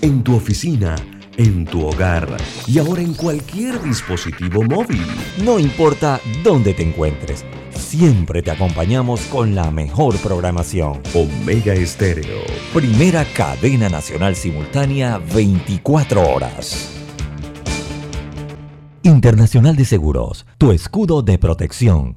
en tu oficina, en tu hogar y ahora en cualquier dispositivo móvil. No importa dónde te encuentres, siempre te acompañamos con la mejor programación. Omega Estéreo. Primera cadena nacional simultánea 24 horas. Internacional de Seguros, tu escudo de protección,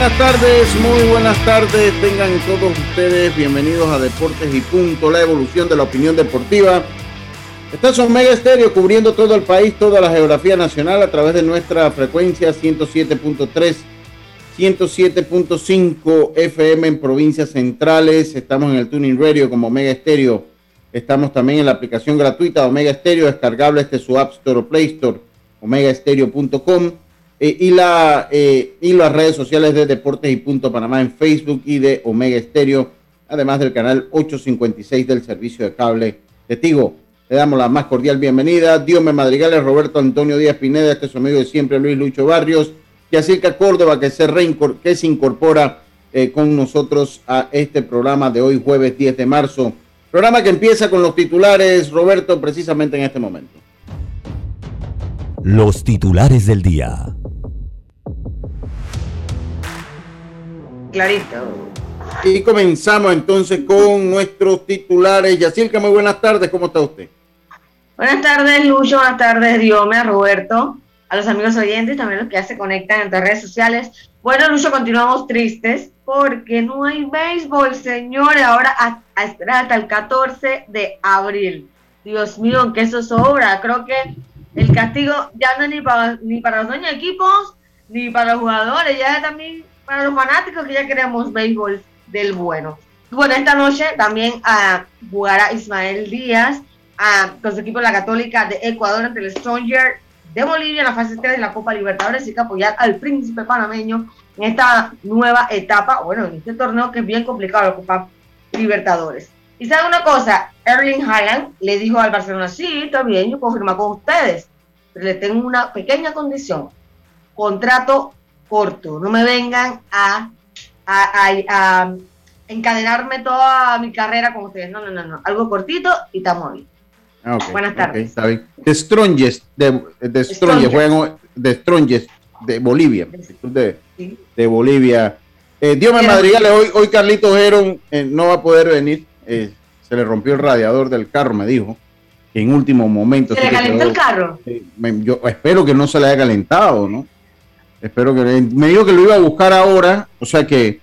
Buenas tardes, muy buenas tardes. Tengan todos ustedes bienvenidos a Deportes y Punto, la evolución de la opinión deportiva. Estás en Mega Estéreo cubriendo todo el país, toda la geografía nacional a través de nuestra frecuencia 107.3, 107.5 FM en provincias centrales. Estamos en el Tuning Radio como Mega Estéreo. Estamos también en la aplicación gratuita Omega Estéreo, descargable desde su App Store o Play Store, omegaestereo.com eh, eh, y las redes sociales de Deportes y Punto Panamá en Facebook y de Omega Estéreo, además del canal 856 del servicio de cable de Tigo. Le damos la más cordial bienvenida. Dios me madrigales, Roberto Antonio Díaz Pineda, este es su amigo de siempre, Luis Lucho Barrios, y así que Córdoba, que se, que se incorpora eh, con nosotros a este programa de hoy, jueves 10 de marzo. Programa que empieza con los titulares, Roberto, precisamente en este momento. Los titulares del día. Clarito. Y comenzamos entonces con nuestros titulares. Yacirca, muy buenas tardes, ¿cómo está usted? Buenas tardes, Lucho, buenas tardes, Diome, Roberto, a los amigos oyentes, también los que ya se conectan en las redes sociales. Bueno, Lucho, continuamos tristes porque no hay béisbol, señores, ahora a, esperar hasta el 14 de abril. Dios mío, que eso sobra. Creo que el castigo ya no es ni para, ni para los dueños de equipos, ni para los jugadores, ya también para los fanáticos que ya queremos béisbol del bueno. Bueno, esta noche también uh, jugará Ismael Díaz con su equipo la Católica de Ecuador ante el Stronger de Bolivia en la fase 3 de la Copa Libertadores y que apoyar al príncipe panameño en esta nueva etapa, bueno, en este torneo que es bien complicado la Copa Libertadores. Y sabe una cosa, Erling Haaland le dijo al Barcelona, sí, está bien, yo confirmo con ustedes, pero le tengo una pequeña condición, contrato corto, no me vengan a, a, encadenarme toda mi carrera con ustedes, no, no, no, no, algo cortito y estamos bien. Ah, Buenas tardes. está bien. De Strongest, de, de Strongest, juegan de Strongest, de Bolivia, de, de Bolivia. Eh, Dios me madrigale, hoy, hoy Carlitos Heron eh, no va a poder venir, eh, se le rompió el radiador del carro, me dijo, en último momento. ¿Se le calentó el carro? yo espero que no se le haya calentado, ¿no? Espero que me dijo que lo iba a buscar ahora, o sea que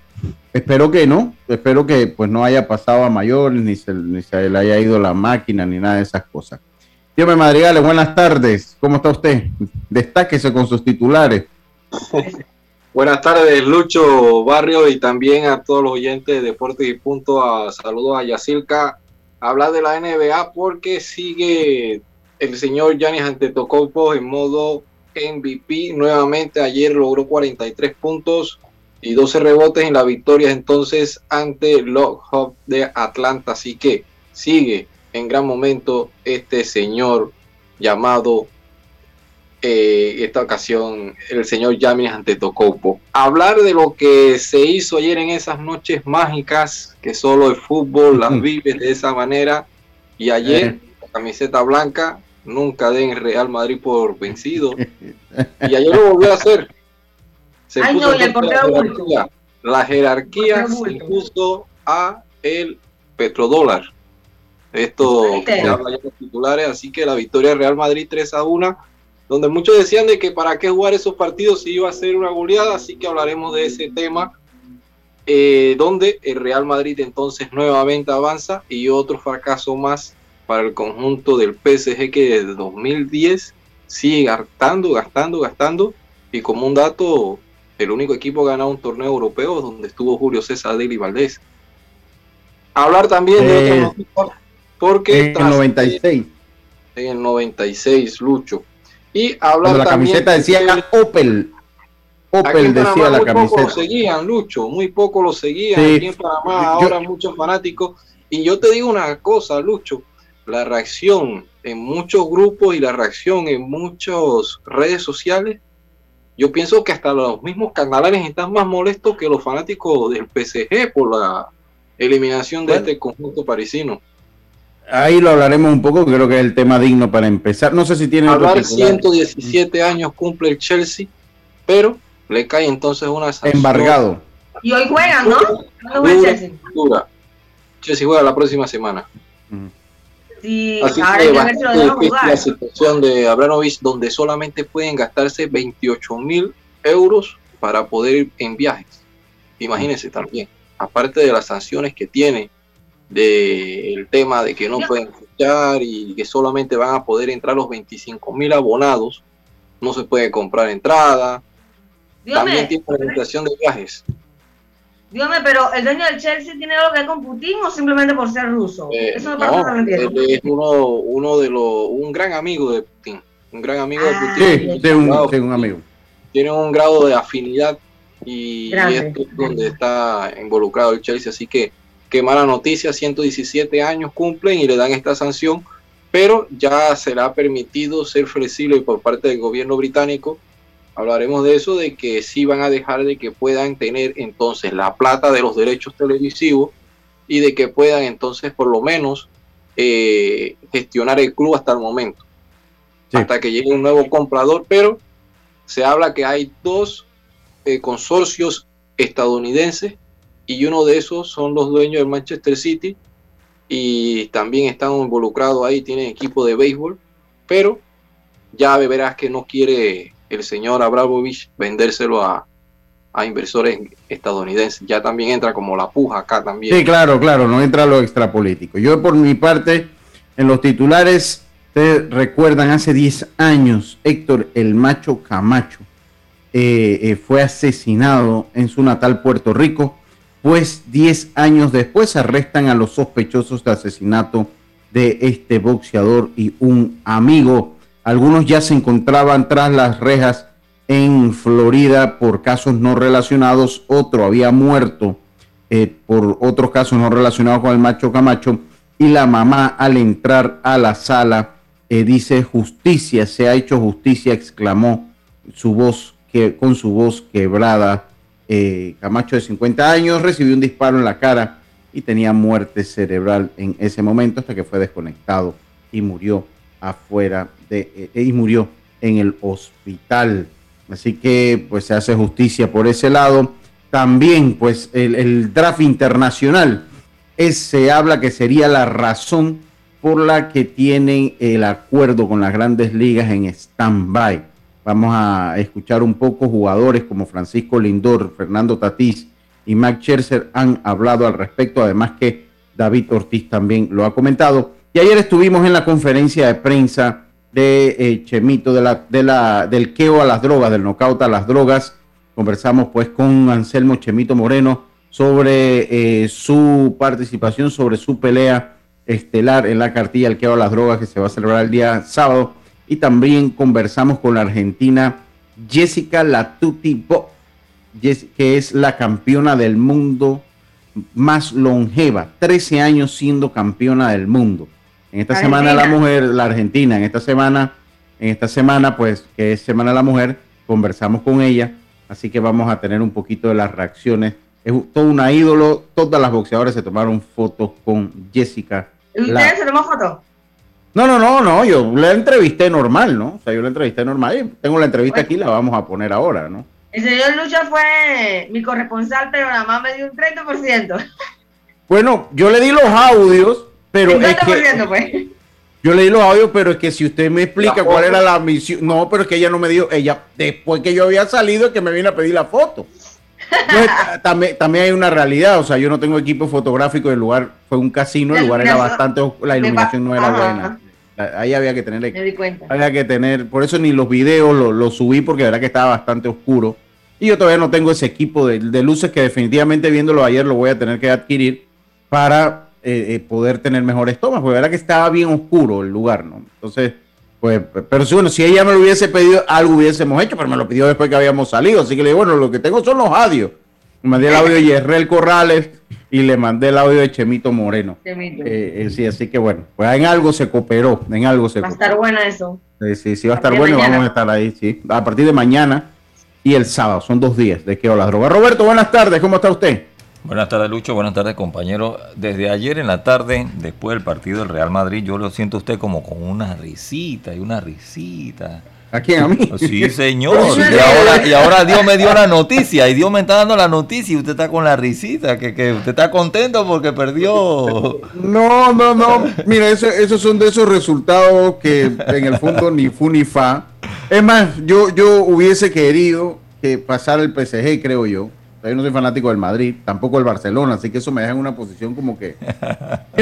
espero que no, espero que pues no haya pasado a mayor, ni se, ni se le haya ido la máquina, ni nada de esas cosas. Dígame Madrigales, buenas tardes, ¿cómo está usted? Destáquese con sus titulares. buenas tardes, Lucho Barrio, y también a todos los oyentes de Deportes y Punto. A, saludos a Yacilca. Hablar de la NBA porque sigue el señor Yanis Antetokounmpo en modo MVP nuevamente. Ayer logró 43 puntos y 12 rebotes en la victoria entonces ante Hawks de Atlanta. Así que sigue en gran momento este señor llamado eh, esta ocasión el señor Yamis Antetokounmpo. Hablar de lo que se hizo ayer en esas noches mágicas que solo el fútbol las vive de esa manera y ayer eh. la camiseta blanca nunca den Real Madrid por vencido. y ayer lo volvió a hacer. Se Ay, no, la, la jerarquía se impuso a el petrodólar. Esto que habla ya los titulares, así que la victoria de Real Madrid 3 a 1, donde muchos decían de que para qué jugar esos partidos si iba a ser una goleada, así que hablaremos de ese tema. eh, donde el Real Madrid entonces nuevamente avanza y otro fracaso más para el conjunto del PSG que desde 2010 sigue gastando, gastando, gastando y como un dato, el único equipo ganado un torneo europeo donde estuvo Julio César Deli Valdés. Hablar también de eh, porque en el 96 en el 96 Lucho y hablar la camiseta decía Opel Opel decía la muy camiseta. Poco lo seguían, Lucho, muy poco lo seguían. Aquí en Panamá ahora muchos fanáticos. Y yo te digo una cosa, Lucho, la reacción en muchos grupos y la reacción en muchas redes sociales, yo pienso que hasta los mismos canales están más molestos que los fanáticos del PSG por la eliminación de este conjunto parisino. Ahí lo hablaremos un poco, creo que es el tema digno para empezar. No sé si tiene Hablar 117 años cumple el Chelsea, pero le cae entonces una sanción. Embargado. Y hoy juegan, ¿no? Chelsea. Chelsea juega la próxima semana. Sí, Así que la situación de Abramovich, donde solamente pueden gastarse 28 mil euros para poder ir en viajes. Imagínense también, aparte de las sanciones que tiene, del tema de que no pueden escuchar y que solamente van a poder entrar los 25 mil abonados, no se puede comprar entrada, también tiene limitación de viajes. Dígame, pero ¿el dueño del Chelsea tiene algo que ver con Putin o simplemente por ser ruso? Eh, Eso me parece no, él es uno, uno de los, un gran amigo de Putin, un gran amigo de ah, Putin. Sí, un, un, amigo. Tiene un grado de afinidad y, esto es donde está involucrado el Chelsea, así que qué mala noticia, 117 años cumplen y le dan esta sanción, pero ya será permitido ser flexible por parte del gobierno británico hablaremos de eso, de que sí van a dejar de que puedan tener entonces la plata de los derechos televisivos y de que puedan entonces por lo menos eh, gestionar el club hasta el momento, hasta que llegue un nuevo comprador, pero se habla que hay dos eh, consorcios estadounidenses y uno de esos son los dueños del Manchester City y también están involucrados ahí, tienen equipo de béisbol, pero ya verás que no quiere el señor Abramovich vendérselo a, inversores estadounidenses. Ya también entra como la puja acá también. Sí, claro, claro, no entra lo extrapolítico. Yo por mi parte, en los titulares, ustedes recuerdan, hace 10 años, Héctor el Macho Camacho eh, eh, fue asesinado en su natal Puerto Rico, pues 10 años después arrestan a los sospechosos de asesinato de este boxeador y un amigo algunos ya se encontraban tras las rejas en Florida por casos no relacionados. Otro había muerto eh, por otros casos no relacionados con el macho Camacho. Y la mamá al entrar a la sala eh, dice justicia, se ha hecho justicia, exclamó su voz que, con su voz quebrada. Eh, Camacho de 50 años recibió un disparo en la cara y tenía muerte cerebral en ese momento hasta que fue desconectado y murió afuera de, eh, y murió en el hospital. Así que pues se hace justicia por ese lado. También pues el, draft internacional se habla que sería la razón por la que tienen el acuerdo con las grandes ligas en stand-by. Vamos a escuchar un poco jugadores como Francisco Lindor, Fernando Tatís y Mac Scherzer han hablado al respecto, además que David Ortiz también lo ha comentado. Y ayer estuvimos en la conferencia de prensa de eh, Chemito, de la, de la, del queo a las drogas, del knockout a las drogas. Conversamos pues con Anselmo Chemito Moreno sobre eh, su participación, sobre su pelea estelar en la cartilla El queo a las drogas que se va a celebrar el día sábado. Y también conversamos con la argentina Jessica Latuti Bo, que es la campeona del mundo más longeva, 13 años siendo campeona del mundo. En esta semana la mujer, la Argentina, en esta semana, en esta semana, pues, que es Semana de la Mujer, conversamos con ella, así que vamos a tener un poquito de las reacciones. Es todo una ídolo, todas las boxeadoras se tomaron fotos con Jessica. ¿Y ustedes se tomó fotos? No, no, no, no, yo la entrevisté normal, ¿no? O sea, yo la entrevisté normal y tengo la entrevista aquí, la vamos a poner ahora, ¿no? El señor Lucha fue mi corresponsal, pero nada más me dio un 30%. Bueno, yo le di los audios pero es que, pues. Yo leí los audios, pero es que si usted me explica cuál era la misión. No, pero es que ella no me dio. Ella, después que yo había salido, es que me vino a pedir la foto. también, también hay una realidad, o sea, yo no tengo equipo fotográfico, el lugar fue un casino, el lugar era bastante, la iluminación no era buena. Ahí había que tener, Me di cuenta. había que tener, por eso ni los videos los subí porque la verdad que estaba bastante oscuro. Y yo todavía no tengo ese equipo de, luces que definitivamente viéndolo ayer lo voy a tener que adquirir para eh, eh, poder tener mejores tomas, porque la verdad que estaba bien oscuro el lugar, ¿no? Entonces, pues, pero si, bueno, si ella me lo hubiese pedido, algo hubiésemos hecho, pero me lo pidió después que habíamos salido. Así que le digo, bueno, lo que tengo son los audios. Me mandé el audio de Yerrel Corrales y le mandé el audio de Chemito Moreno. Chemito. Eh, eh, sí, así que bueno, pues en algo se cooperó, en algo se Va a estar bueno eso. sí, sí, va a estar bueno, vamos a estar ahí, sí. A partir de mañana y el sábado, son dos días de que las drogas. Roberto, buenas tardes, ¿cómo está usted? Buenas tardes, Lucho. Buenas tardes, compañero. Desde ayer en la tarde, después del partido del Real Madrid, yo lo siento a usted como con una risita y una risita. ¿A quién? ¿A mí? Sí, señor. y, ahora, Dios me dio la noticia y Dios me está dando la noticia y usted está con la risita, que, usted está contento porque perdió. No, no, no. Mira, esos son de esos resultados que en el fondo ni fu ni fa. Es más, yo, yo hubiese querido que pasara el PSG, creo yo yo no soy fanático del Madrid, tampoco del Barcelona, así que eso me deja en una posición como que.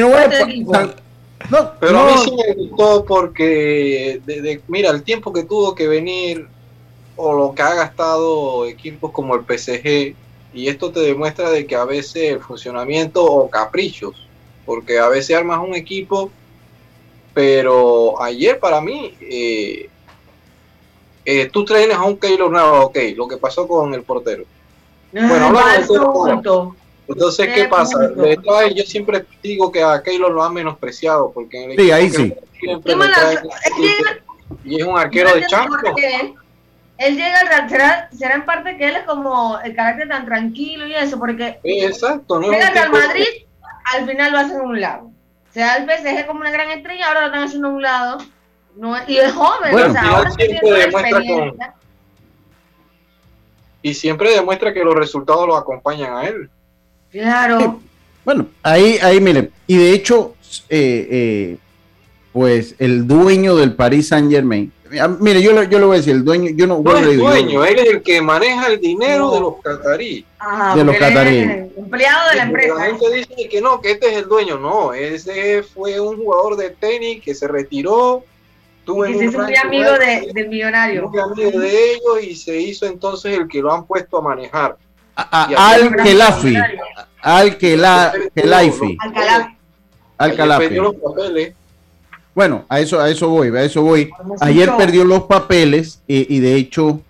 no, pero a mí sí me gustó porque, mira, el tiempo que tuvo que venir o lo que ha gastado equipos como el PSG, y esto te demuestra de que a veces el funcionamiento o caprichos, porque a veces armas un equipo, pero ayer para mí, eh, eh, tú traes a un Keylor Navas, ok, lo que pasó con el portero bueno, hablamos Entonces, ¿qué pasa? yo siempre digo que a Keylor lo han menospreciado porque en el sí, ahí sí. y es un arquero de Champions. Él llega al Real, será, será, en parte que él es como el carácter tan tranquilo y eso, porque sí, exacto, no llega al Real Madrid, al final lo hacen a un lado. Se da el PSG como una gran estrella, ahora lo están haciendo a un lado. No, y es joven, bueno, o sea, ahora tiene experiencia y siempre demuestra que los resultados lo acompañan a él. Claro. Bueno, ahí, ahí, mire, y de hecho, eh, eh, pues el dueño del Paris Saint Germain, mire, yo, yo le voy a decir, el dueño, yo no, no es dueño, él es el que maneja el dinero de los cataríes. de los cataríes. Empleado de la empresa. La gente dice que no, que este es el dueño, no, ese fue un jugador de tenis que se retiró y se hizo muy amigo de, del millonario. Muy amigo de ellos y se hizo entonces el que lo han puesto a manejar. al Kelafi. Al Kelaifi. Al Kelafi. Bueno, a eso, a eso voy, a eso voy. Ayer perdió los papeles y, de hecho,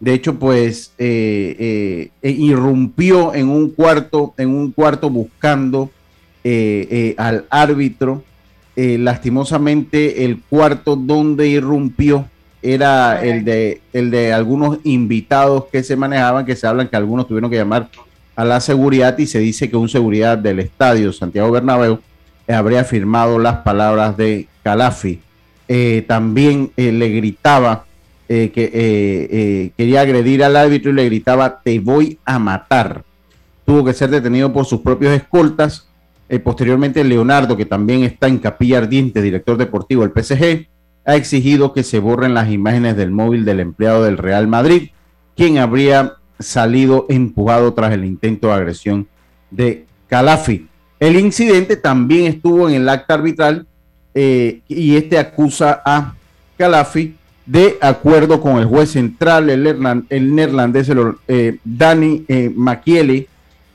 de hecho, pues eh, eh, eh, irrumpió en un cuarto, en un cuarto buscando al árbitro eh, lastimosamente el cuarto donde irrumpió era el de, el de algunos invitados que se manejaban, que se hablan que algunos tuvieron que llamar a la seguridad y se dice que un seguridad del estadio Santiago Bernabéu habría firmado las palabras de Calafi. Eh, también eh, le gritaba que quería agredir al árbitro y le gritaba te voy a matar. Tuvo que ser detenido por sus propios escoltas eh, posteriormente, Leonardo, que también está en Capilla Ardiente, director deportivo del PSG, ha exigido que se borren las imágenes del móvil del empleado del Real Madrid, quien habría salido empujado tras el intento de agresión de Calafi. El incidente también estuvo en el acta arbitral eh, y este acusa a Calafi de acuerdo con el juez central, el, neerlandés eh, Dani Machieli,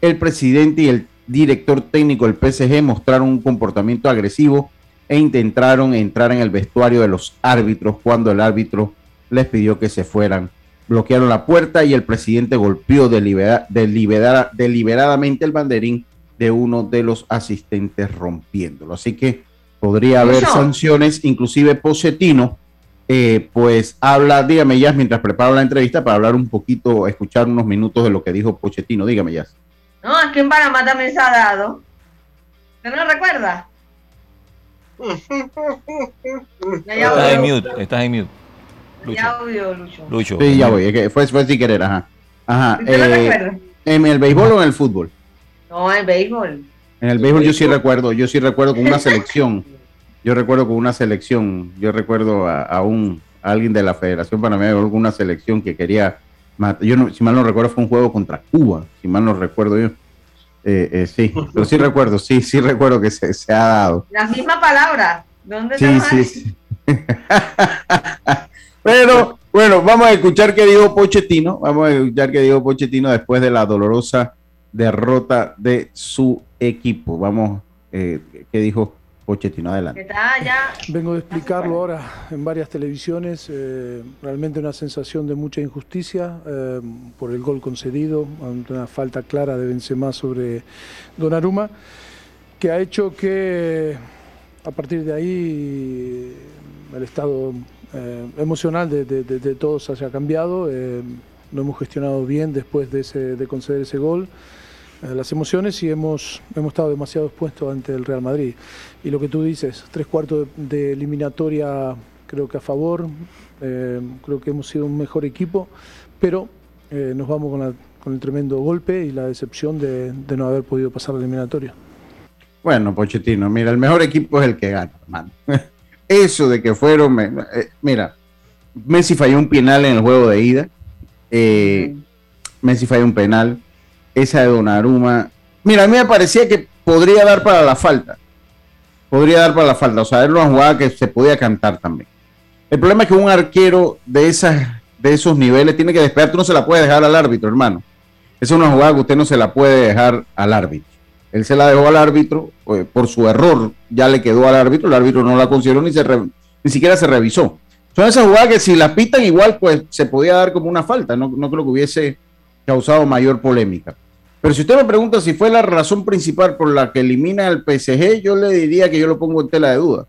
el presidente y el director técnico del PSG mostraron un comportamiento agresivo e intentaron entrar en el vestuario de los árbitros cuando el árbitro les pidió que se fueran. Bloquearon la puerta y el presidente golpeó deliberadamente el banderín de uno de los asistentes rompiéndolo. Así que podría haber sanciones, inclusive Pochettino, eh, pues habla, dígame ya mientras preparo la entrevista para hablar un poquito, escuchar unos minutos de lo que dijo Pochettino. Dígame ya. No, aquí en Panamá también se ha dado. ¿Usted no lo recuerda? estás en mute, estás en mute. Lucho. Ya audio, Lucho. Lucho. Sí, ya voy, es que fue, fue sin querer, ajá. Ajá. ¿Usted eh, recuerda? ¿En el béisbol o en el fútbol? No, en el béisbol. En el béisbol yo sí recuerdo, yo sí recuerdo con una selección. Yo recuerdo con una selección, yo recuerdo a, un alguien de la Federación Panameña con una selección que quería Yo no, si mal no recuerdo, fue un juego contra Cuba, si mal no recuerdo yo. Eh, eh, sí, pero sí recuerdo, sí, sí recuerdo que se, se ha dado. La misma palabra. ¿Dónde sí, sí, sí. pero bueno, vamos a escuchar qué dijo Pochettino. Vamos a escuchar qué dijo Pochettino después de la dolorosa derrota de su equipo. Vamos, eh, qué dijo Pochettino. Adelante. Vengo de explicarlo ahora en varias televisiones. Eh, realmente una sensación de mucha injusticia eh, por el gol concedido, una falta clara de Benzema sobre Donnarumma, que ha hecho que a partir de ahí el estado eh, emocional de, de, todos haya cambiado. lo hemos gestionado bien después de, ese, de conceder ese gol. Eh, las emociones y hemos, hemos estado demasiado expuestos ante el Real Madrid. Y lo que tú dices, tres cuartos de, eliminatoria creo que a favor, eh, creo que hemos sido un mejor equipo, pero eh, nos vamos con, con, el tremendo golpe y la decepción de, de, no haber podido pasar la eliminatoria. Bueno, Pochettino, mira, el mejor equipo es el que gana, hermano. Eso de que fueron, mira, Messi falló un penal en el juego de ida, Messi falló un penal, esa de Donnarumma. Mira, a mí me parecía que podría dar para la falta. Podría dar para la falta. O sea, era una jugada que se podía cantar también. El problema es que un arquero de, esas, de esos niveles tiene que despegar. Tú no se la puedes dejar al árbitro, hermano. Esa es una jugada que usted no se la puede dejar al árbitro. Él se la dejó al árbitro eh, por su error. Ya le quedó al árbitro. El árbitro no la consideró ni, se ni siquiera se revisó. Son esas jugadas que si las pitan igual, pues se podía dar como una falta. No, no creo que hubiese causado mayor polémica. Pero si usted me pregunta si fue la razón principal por la que elimina al PSG, yo le diría que yo lo pongo en tela de duda.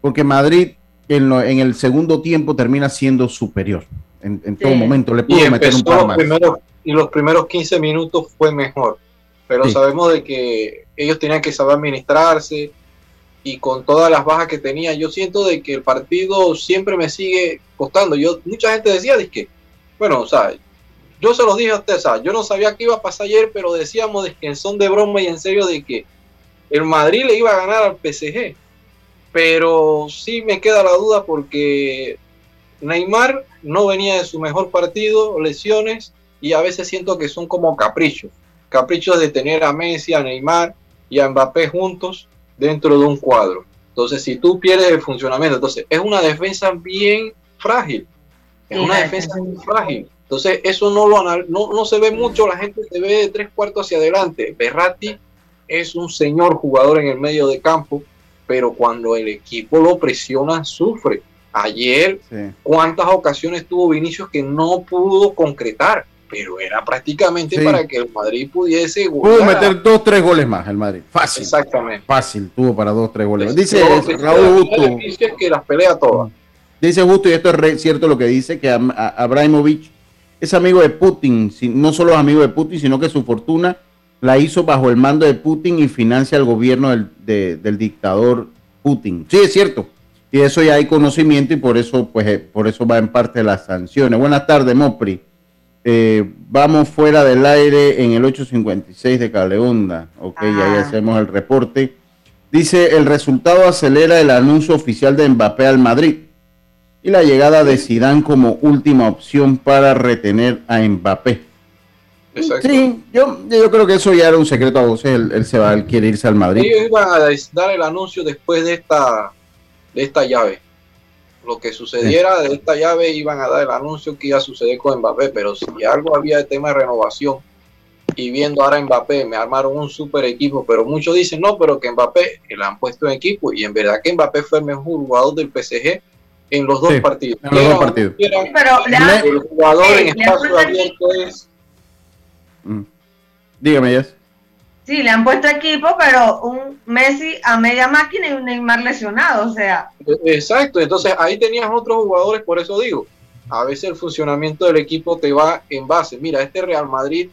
Porque Madrid en, el segundo tiempo termina siendo superior. En, todo momento le pudo meter un par más. y los primeros 15 minutos fue mejor. Pero sabemos de que ellos tenían que saber administrarse y con todas las bajas que tenía, yo siento de que el partido siempre me sigue costando. Yo mucha gente decía de que, bueno, o sea, yo se los dije a usted, yo no sabía qué iba a pasar ayer, pero decíamos de que en son de broma y en serio de que el Madrid le iba a ganar al PSG. Pero sí me queda la duda porque Neymar no venía de su mejor partido, lesiones, y a veces siento que son como caprichos. Caprichos de tener a Messi, a Neymar y a Mbappé juntos dentro de un cuadro. Entonces, si tú pierdes el funcionamiento, entonces es una defensa bien frágil. Es una defensa muy frágil. Entonces, eso no, lo, no, no se ve mucho, la gente se ve de tres cuartos hacia adelante. Berratti es un señor jugador en el medio de campo, pero cuando el equipo lo presiona, sufre. Ayer, ¿cuántas ocasiones tuvo Vinicius que no pudo concretar? Pero era prácticamente para que el Madrid pudiese. Pudo meter dos, tres goles más el Madrid. Fácil. Exactamente. Fácil, tuvo para dos, tres goles. Dice Raúl Justo. que las pelea todas. Dice Justo, y esto es cierto lo que dice, que Abramovich es amigo de Putin, no solo es amigo de Putin, sino que su fortuna la hizo bajo el mando de Putin y financia el gobierno del, dictador Putin. Sí, es cierto. Y eso ya hay conocimiento y por eso, pues, eh, por eso va en parte las sanciones. Buenas tardes, Mopri. Eh, vamos fuera del aire en el 856 de Caleonda. Ok, ahí ah. hacemos el reporte. Dice, el resultado acelera el anuncio oficial de Mbappé al Madrid y la llegada de Zidane como última opción para retener a Mbappé. Sí, yo, yo creo que eso ya era un secreto a voces, él, se va, él quiere irse al Madrid. Ellos iban a dar el anuncio después de esta, de esta llave. Lo que sucediera de esta llave iban a dar el anuncio que iba a suceder con Mbappé, pero si algo había de tema de renovación y viendo ahora a Mbappé, me armaron un super equipo, pero muchos dicen no, pero que Mbappé le han puesto en equipo y en verdad que Mbappé fue el mejor jugador del PSG en los dos partidos. En los dos partidos. pero el jugador en espacio abierto es. Mm. Dígame, ya. Sí, le han puesto equipo, pero un Messi a media máquina y un Neymar lesionado, o sea. Exacto, entonces ahí tenías otros jugadores, por eso digo, a veces el funcionamiento del equipo te va en base. Mira, este Real Madrid,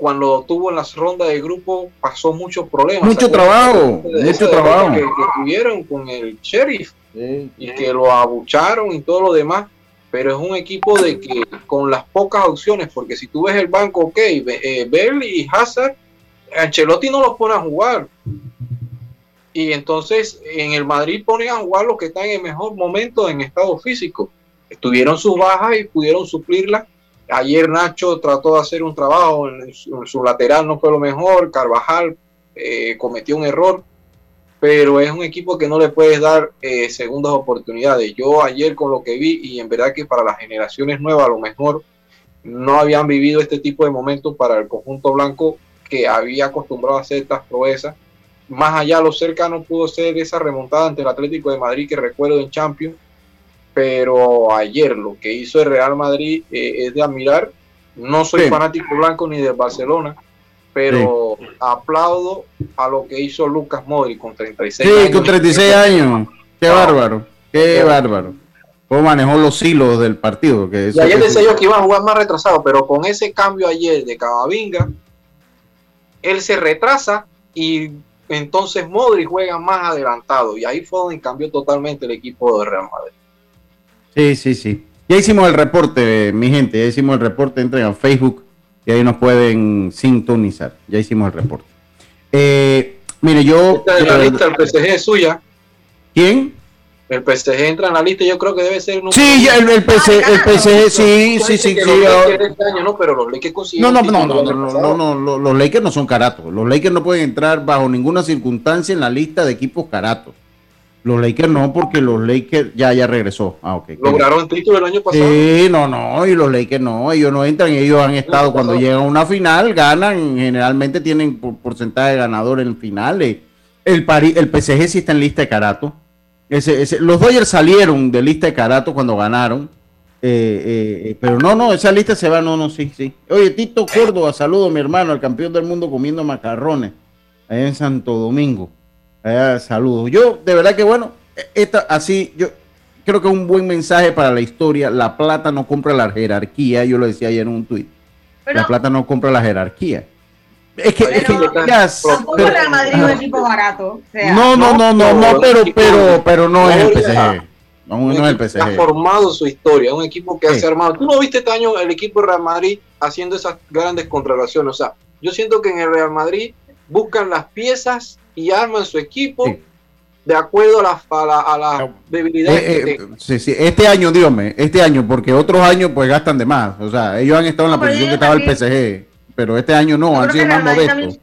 cuando tuvo en las rondas de grupo, pasó muchos problemas. Mucho trabajo, mucho trabajo. Que, que, tuvieron con el Sheriff y que lo abucharon y todo lo demás, pero es un equipo de que con las pocas opciones, porque si tú ves el banco, ok, eh, Bell y Hazard, Ancelotti no los pone a jugar. Y entonces en el Madrid ponen a jugar los que están en el mejor momento en estado físico. Estuvieron sus bajas y pudieron suplirlas Ayer Nacho trató de hacer un trabajo, en su, lateral no fue lo mejor, Carvajal eh, cometió un error, pero es un equipo que no le puedes dar eh, segundas oportunidades. Yo ayer con lo que vi, y en verdad que para las generaciones nuevas a lo mejor no habían vivido este tipo de momentos para el conjunto blanco que había acostumbrado a hacer estas proezas. Más allá, lo cercano pudo ser esa remontada ante el Atlético de Madrid que recuerdo en Champions, pero ayer lo que hizo el Real Madrid eh, es de admirar. No soy fanático blanco ni de Barcelona, pero aplaudo a lo que hizo Lucas Modri con 36 años. Sí, con 36 años. Qué bárbaro, qué bárbaro. Cómo manejó los hilos del partido. Que y ayer decía yo que iba a jugar más retrasado, pero con ese cambio ayer de Cavavinga, él se retrasa y entonces Modri juega más adelantado. Y ahí fue donde cambió totalmente el equipo de Real Madrid. Sí, sí, sí. Ya hicimos el reporte, mi gente, ya hicimos el reporte. Entren a Facebook y ahí nos pueden sintonizar. Ya hicimos el reporte. Eh, mire, yo. La lista del PSG es suya. ¿Quién? El PSG entra en la lista, yo creo que debe ser. Sí, el, el, PSG, el PSG, sí, sí, sí. sí este año, no, pero los Lakers consiguen. No, no, no, no, no, no, no, los Lakers no son caratos. Los Lakers no pueden entrar bajo ninguna circunstancia en la lista de equipos caratos. Los Lakers no, porque los Lakers ya, ya regresó. Ah, okay. ¿Lograron el título el año pasado? Sí, no, no, y los Lakers no, ellos no entran, ellos han estado cuando llegan a una final, ganan, generalmente tienen porcentaje de ganador en finales. El, el PSG sí está en lista de carato. Ese, ese, los Dodgers salieron de lista de carato cuando ganaron. Eh, eh, pero no, no, esa lista se va, no, no, sí, sí. Oye, Tito Córdoba, saludo mi hermano, el campeón del mundo comiendo macarrones, allá en Santo Domingo. Saludos. Yo, de verdad que bueno, esta, así, yo creo que es un buen mensaje para la historia. La plata no compra la jerarquía, yo lo decía ayer en un tuit. La plata no compra la jerarquía. Es que, es que ya, pero, Real Madrid es un equipo barato. no, no, no, no, no, pero, pero, pero no es el PSG. No, no es el PSG. Ha formado su historia, un equipo que sí. ha armado. Tú no viste este año el equipo de Real Madrid haciendo esas grandes contrataciones. O sea, yo siento que en el Real Madrid buscan las piezas y arman su equipo. Sí de acuerdo a las a la, debilidades eh, eh, sí, sí. Este año, dígame, este año, porque otros años pues gastan de más. O sea, ellos han estado en la posición que estaba el PSG, pero este año no, han sido más modestos.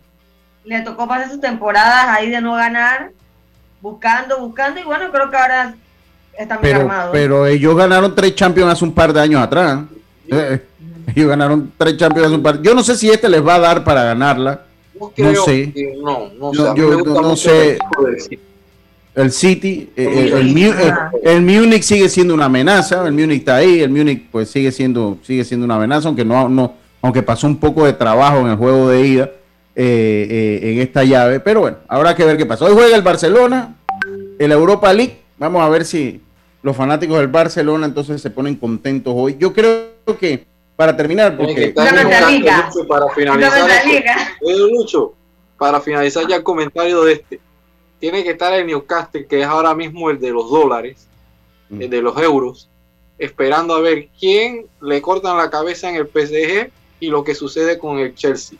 Le tocó pasar sus temporadas ahí de no ganar, buscando, buscando, y bueno, creo que ahora están pero, bien armados. Pero ellos ganaron tres Champions hace un par de años atrás. Eh, ellos ganaron tres Champions hace un par Yo no sé si este les va a dar para ganarla. No, creo sé. Que no, no, yo, yo, no sé el City, eh, el, el, el, Munich sigue siendo una amenaza, el Munich está ahí, el Munich pues sigue siendo, sigue siendo una amenaza, aunque no, no, aunque pasó un poco de trabajo en el juego de ida eh, eh, en esta llave, pero bueno, habrá que ver qué pasa. Hoy juega el Barcelona, el Europa League, vamos a ver si los fanáticos del Barcelona entonces se ponen contentos hoy. Yo creo que para terminar, porque para finalizar, para finalizar ya el comentario de este tiene que estar el Newcastle, que es ahora mismo el de los dólares, mm. el de los euros, esperando a ver quién le cortan la cabeza en el PSG y lo que sucede con el Chelsea.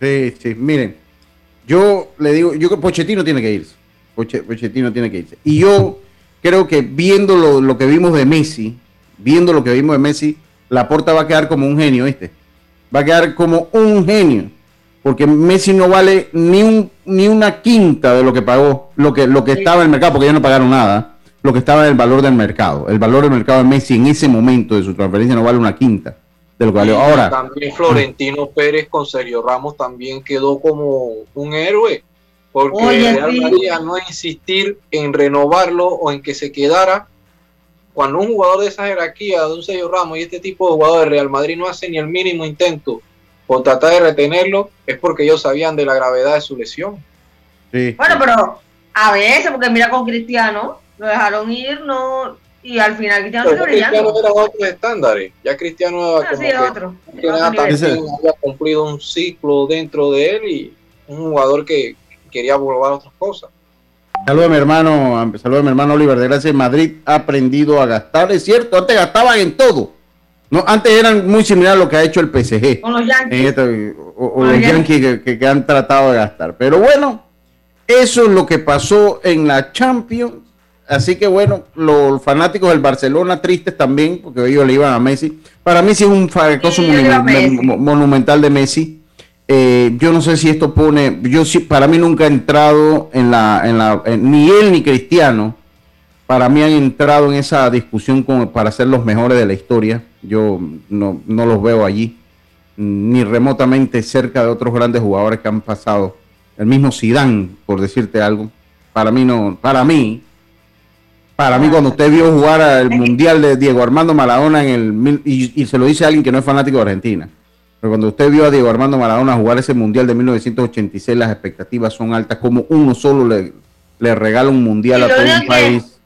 Sí, sí, miren, yo le digo, yo que Pochettino tiene que irse. Pochettino tiene que irse. Y yo creo que viendo lo, lo, que vimos de Messi, viendo lo que vimos de Messi, la porta va a quedar como un genio, ¿viste? Va a quedar como un genio porque Messi no vale ni, un, ni una quinta de lo que pagó, lo que, lo que estaba en el mercado, porque ya no pagaron nada, lo que estaba en el valor del mercado. El valor del mercado de Messi en ese momento de su transferencia no vale una quinta de lo que valió. Ahora, también Florentino Pérez con Sergio Ramos también quedó como un héroe, porque Oye, Real Madrid no insistir en renovarlo o en que se quedara. Cuando un jugador de esa jerarquía, de un Sergio Ramos y este tipo de jugadores de Real Madrid no hace ni el mínimo intento por tratar de retenerlo es porque ellos sabían de la gravedad de su lesión. Sí. Bueno, pero a veces, porque mira con Cristiano, lo dejaron ir, no, y al final Cristiano se Cristiano era otros estándares, ya Cristiano ah, sí, otro, había cumplido un ciclo dentro de él y un jugador que quería probar otras cosas. Saludos a mi hermano, saludos a mi hermano Oliver de Gracia. Madrid ha aprendido a gastar, es cierto, antes gastaban en todo no, antes eran muy similares a lo que ha hecho el PSG. Con los Yankees. o, los Yankees que, han tratado de gastar. Pero bueno, eso es lo que pasó en la Champions. Así que bueno, los fanáticos del Barcelona tristes también, porque ellos le iban a Messi. Para mí sí es un fracaso monumental de Messi. Eh, yo no sé si esto pone, yo sí, para mí nunca ha entrado en la, en la, ni él ni Cristiano, para mí han entrado en esa discusión como para ser los mejores de la historia. Yo no, no los veo allí, ni remotamente cerca de otros grandes jugadores que han pasado. El mismo Zidane, por decirte algo. Para mí no, para mí, para mí, cuando usted vio jugar al Mundial de Diego Armando Maradona en el y, se lo dice a alguien que no es fanático de Argentina, pero cuando usted vio a Diego Armando Maradona jugar ese Mundial de 1986, las expectativas son altas, como uno solo le, le regala un Mundial a todo un país.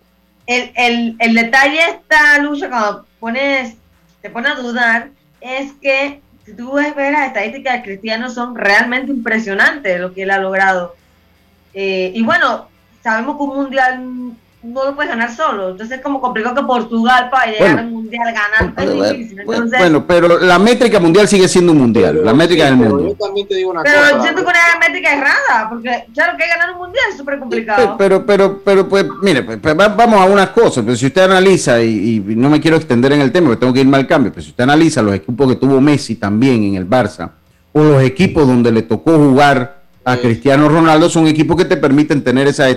El, el, detalle está, Lucha, cuando pones, te pone a dudar, es que si tú ves las estadísticas de Cristiano son realmente impresionantes lo que él ha logrado. Eh, y bueno, sabemos que un mundial no lo puedes ganar solo. Entonces es como complicado que Portugal para llegar al mundial ganando bueno, pero la métrica mundial sigue siendo un mundial. la métrica del mundo. Yo también te digo una pero cosa. siento que una métrica errada, porque claro que ganar un mundial es súper complicado. Pero, pero, pero, pues, mire, pues, vamos a unas cosas. Pero si usted analiza, y, no me quiero extender en el tema, porque tengo que irme al cambio, pero si usted analiza los equipos que tuvo Messi también en el Barça, o los equipos donde le tocó jugar a Cristiano Ronaldo, son equipos que te permiten tener esa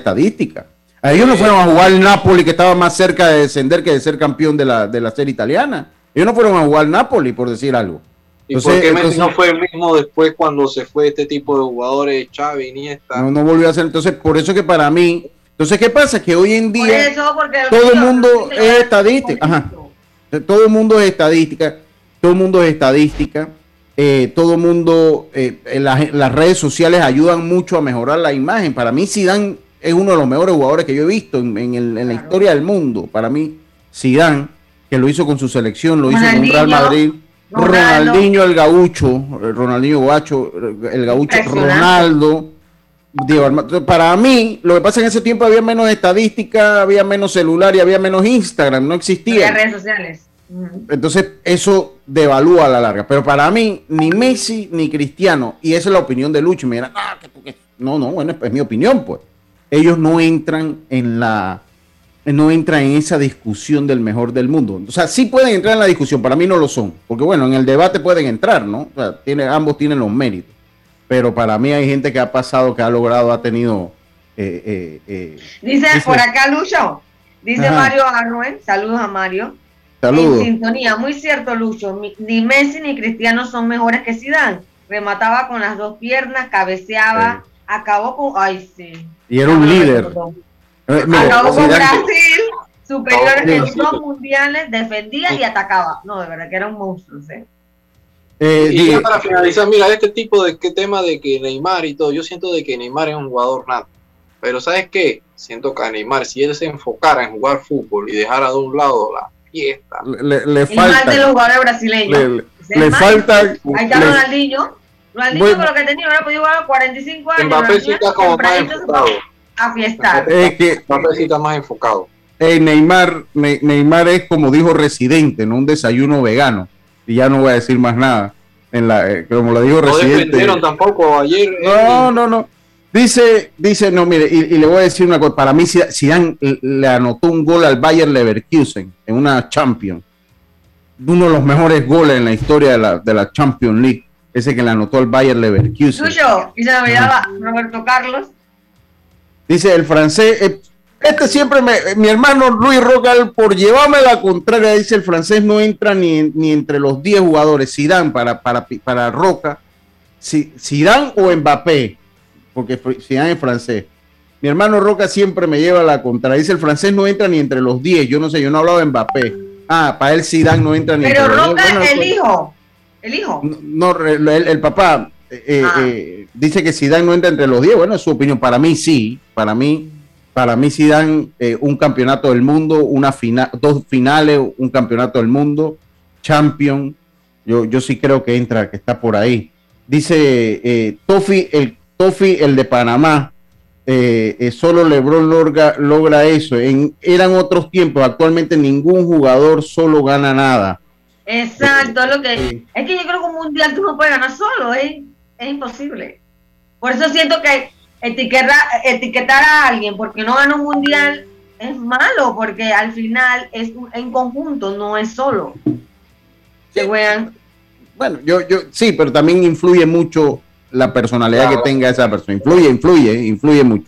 Ellos no fueron a jugar el Napoli, que estaba más cerca de descender que de ser campeón de la, de la serie italiana. Ellos no fueron a jugar Napoli, por decir algo. ¿Y por qué Messi no fue el mismo después cuando se fue este tipo de jugadores, Xavi, Iniesta? No, no volvió a ser. Entonces, por eso que para mí... Entonces, ¿qué pasa? Que hoy en día todo el mundo es estadística. Ajá. Todo el mundo es estadística. Todo el mundo es estadística. Eh, todo el mundo, eh, las, las redes sociales ayudan mucho a mejorar la imagen. Para mí, si dan es uno de los mejores jugadores que yo he visto en, la historia del mundo. Para mí, Zidane, que lo hizo con su selección, lo hizo con Real Madrid. Ronaldinho el gaucho, Ronaldinho Guacho, el gaucho Ronaldo. para mí, lo que pasa en ese tiempo había menos estadística, había menos celular y había menos Instagram, no existía. redes sociales. Entonces, eso devalúa a la larga. Pero para mí, ni Messi ni Cristiano, y esa es la opinión de Lucho, me no, no, bueno, es mi opinión, pues ellos no entran en la no entran en esa discusión del mejor del mundo. O sea, sí pueden entrar en la discusión, para mí no lo son, porque bueno, en el debate pueden entrar, ¿no? O sea, tiene, ambos tienen los méritos, pero para mí hay gente que ha pasado, que ha logrado, ha tenido... Eh, eh, eh, dice, por acá Lucho, dice Mario Arruel, saludos a Mario. Saludos. En sintonía, muy cierto Lucho, ni Messi ni Cristiano son mejores que Zidane. Remataba con las dos piernas, cabeceaba, acabó con... Ay, sí y era un líder. Eh, Acabó con Brasil, superior en dos mundiales, defendía y atacaba. No, de verdad que era un monstruo. ¿sí? Eh, y para finalizar, mira, este tipo de qué tema de que Neymar y todo, yo siento de que Neymar es un jugador nato. Pero ¿sabes qué? Siento que a Neymar, si él se enfocara en jugar fútbol y dejara de un lado la fiesta, le, le falta. de los jugadores brasileños. Le, falta. Ahí está Ronaldinho Ronaldinho con lo que tenía hubiera podido jugar 45 años. Mbappé sí está como más enfocado. A fiestar. Es que Mbappé sí está más enfocado. Eh, Neymar, Neymar es como dijo Residente, ¿no? Un desayuno vegano. Y ya no voy a decir más nada. En la, eh, como lo dijo no Residente. No tampoco ayer. No, no, no. Dice, dice, no, mire, y, le voy a decir una cosa. Para mí, Zidane le anotó un gol al Bayern Leverkusen en una Champions. Uno de los mejores goles en la historia de la, de la Champions League ese que le anotó el Bayer Leverkusen. Tuyo, y se me olvidaba Roberto Carlos. Dice el francés, eh, este siempre me, mi hermano Luis Rogal, por llevarme la contraria, dice el francés, no entra ni, ni entre los 10 jugadores. Zidane para, para, para Roca, Zidane o Mbappé, porque Zidane es francés. Mi hermano Roca siempre me lleva la contraria. Dice el francés no entra ni entre los 10. Yo no sé, yo no hablaba de Mbappé. Ah, para él Zidane no entra ni entre los 10. Pero Roca, el hijo. ¿El hijo? No, el, papá eh, eh, ah. eh, dice que Zidane no entra entre los 10. Bueno, es su opinión. Para mí sí. Para mí, para mí Zidane un campeonato del mundo, una final, dos finales, un campeonato del mundo, champion. Yo, yo sí creo que entra, que está por ahí. Dice Tofi, el Tofi, el de Panamá. solo LeBron logra, logra eso. En, eran otros tiempos. Actualmente ningún jugador solo gana nada. Exacto, es lo que es que yo creo que un mundial tú no puedes ganar solo, es, es imposible. Por eso siento que etiquetar, etiquetar a alguien porque no gana un mundial es malo porque al final es en conjunto, no es solo. Se Bueno, yo, yo sí, pero también influye mucho la personalidad que tenga esa persona. Influye, influye, influye mucho.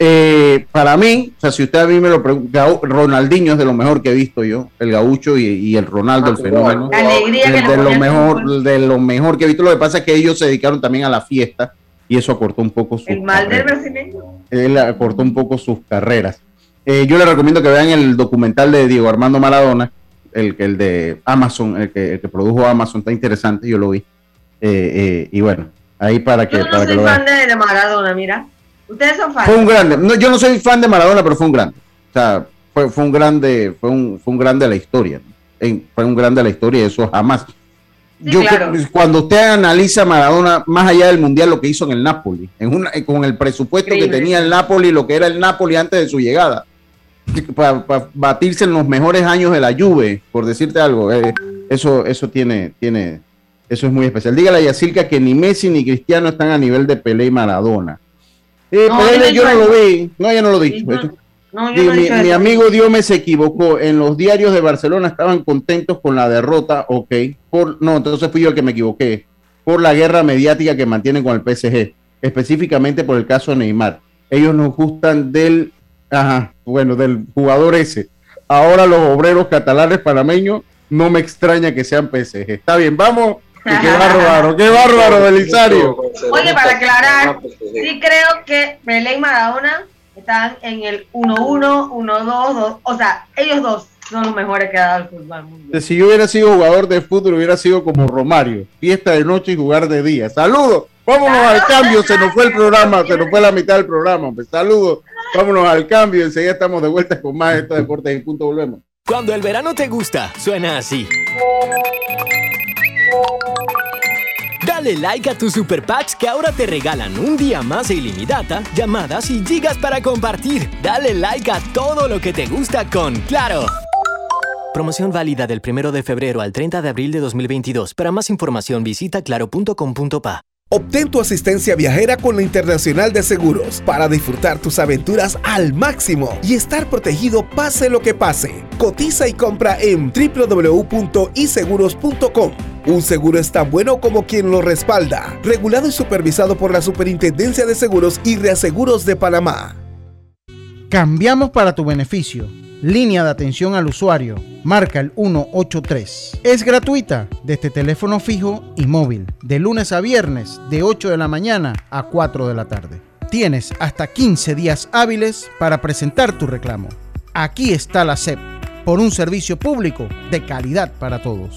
Eh, para mí, o sea, si usted a mí me lo pregunta, Ronaldinho es de lo mejor que he visto yo, el gaucho y, el Ronaldo, el ah, fenómeno. de, lo mejor, de lo mejor que he visto. Lo que pasa es que ellos se dedicaron también a la fiesta y eso acortó un poco su. El mal del brasileño. Él acortó un poco sus carreras. Eh, yo le recomiendo que vean el documental de Diego Armando Maradona, el, el de Amazon, el que, produjo Amazon, está interesante, yo lo vi. Eh, y bueno, ahí para que. Yo no soy fan de Maradona, mira. Ustedes son fans. Fue un grande. No, yo no soy fan de Maradona, pero fue un grande. O sea, fue, fue un grande, fue un, fue un grande de la historia. fue un grande de la historia, eso jamás. yo cuando usted analiza Maradona más allá del mundial lo que hizo en el Napoli, en una, con el presupuesto que tenía el Napoli, lo que era el Napoli antes de su llegada, para, batirse en los mejores años de la Juve, por decirte algo, eh, eso, eso tiene, tiene, eso es muy especial. Dígale a Yacirca que ni Messi ni Cristiano están a nivel de Pelé y Maradona no, yo no lo vi. No, ya no lo dije. mi, amigo Diome se equivocó. En los diarios de Barcelona estaban contentos con la derrota, ok. Por, no, entonces fui yo el que me equivoqué. Por la guerra mediática que mantienen con el PSG, específicamente por el caso de Neymar. Ellos nos gustan del, ajá, bueno, del jugador ese. Ahora los obreros catalanes panameños, no me extraña que sean PSG. Está bien, vamos qué bárbaro, qué bárbaro, Belisario. Oye, para aclarar, sí creo que Pelé y Maradona están en el 1-1, 1-2, o sea, ellos dos son los mejores que ha dado el fútbol Si yo hubiera sido jugador de fútbol, hubiera sido como Romario, fiesta de noche y jugar de día. Saludos, vámonos al cambio, se nos fue el programa, se nos fue la mitad del programa. Pues, saludos, vámonos al cambio, enseguida estamos de vuelta con más de estos deportes y punto volvemos. Cuando el verano te gusta, suena así. Dale like a tus super packs que ahora te regalan un día más de ilimitada, llamadas y gigas para compartir. Dale like a todo lo que te gusta con Claro. Promoción válida del 1 de febrero al 30 de abril de 2022. Para más información visita claro.com.pa. Obtén tu asistencia viajera con la Internacional de Seguros para disfrutar tus aventuras al máximo y estar protegido pase lo que pase. Cotiza y compra en www.iseguros.com. Un seguro es tan bueno como quien lo respalda. Regulado y supervisado por la Superintendencia de Seguros y Reaseguros de Panamá. Cambiamos para tu beneficio línea de atención al usuario, marca el 183. Es gratuita desde teléfono fijo y móvil, de lunes a viernes, de 8 de la mañana a 4 de la tarde. Tienes hasta 15 días hábiles para presentar tu reclamo. Aquí está la SEP, por un servicio público de calidad para todos.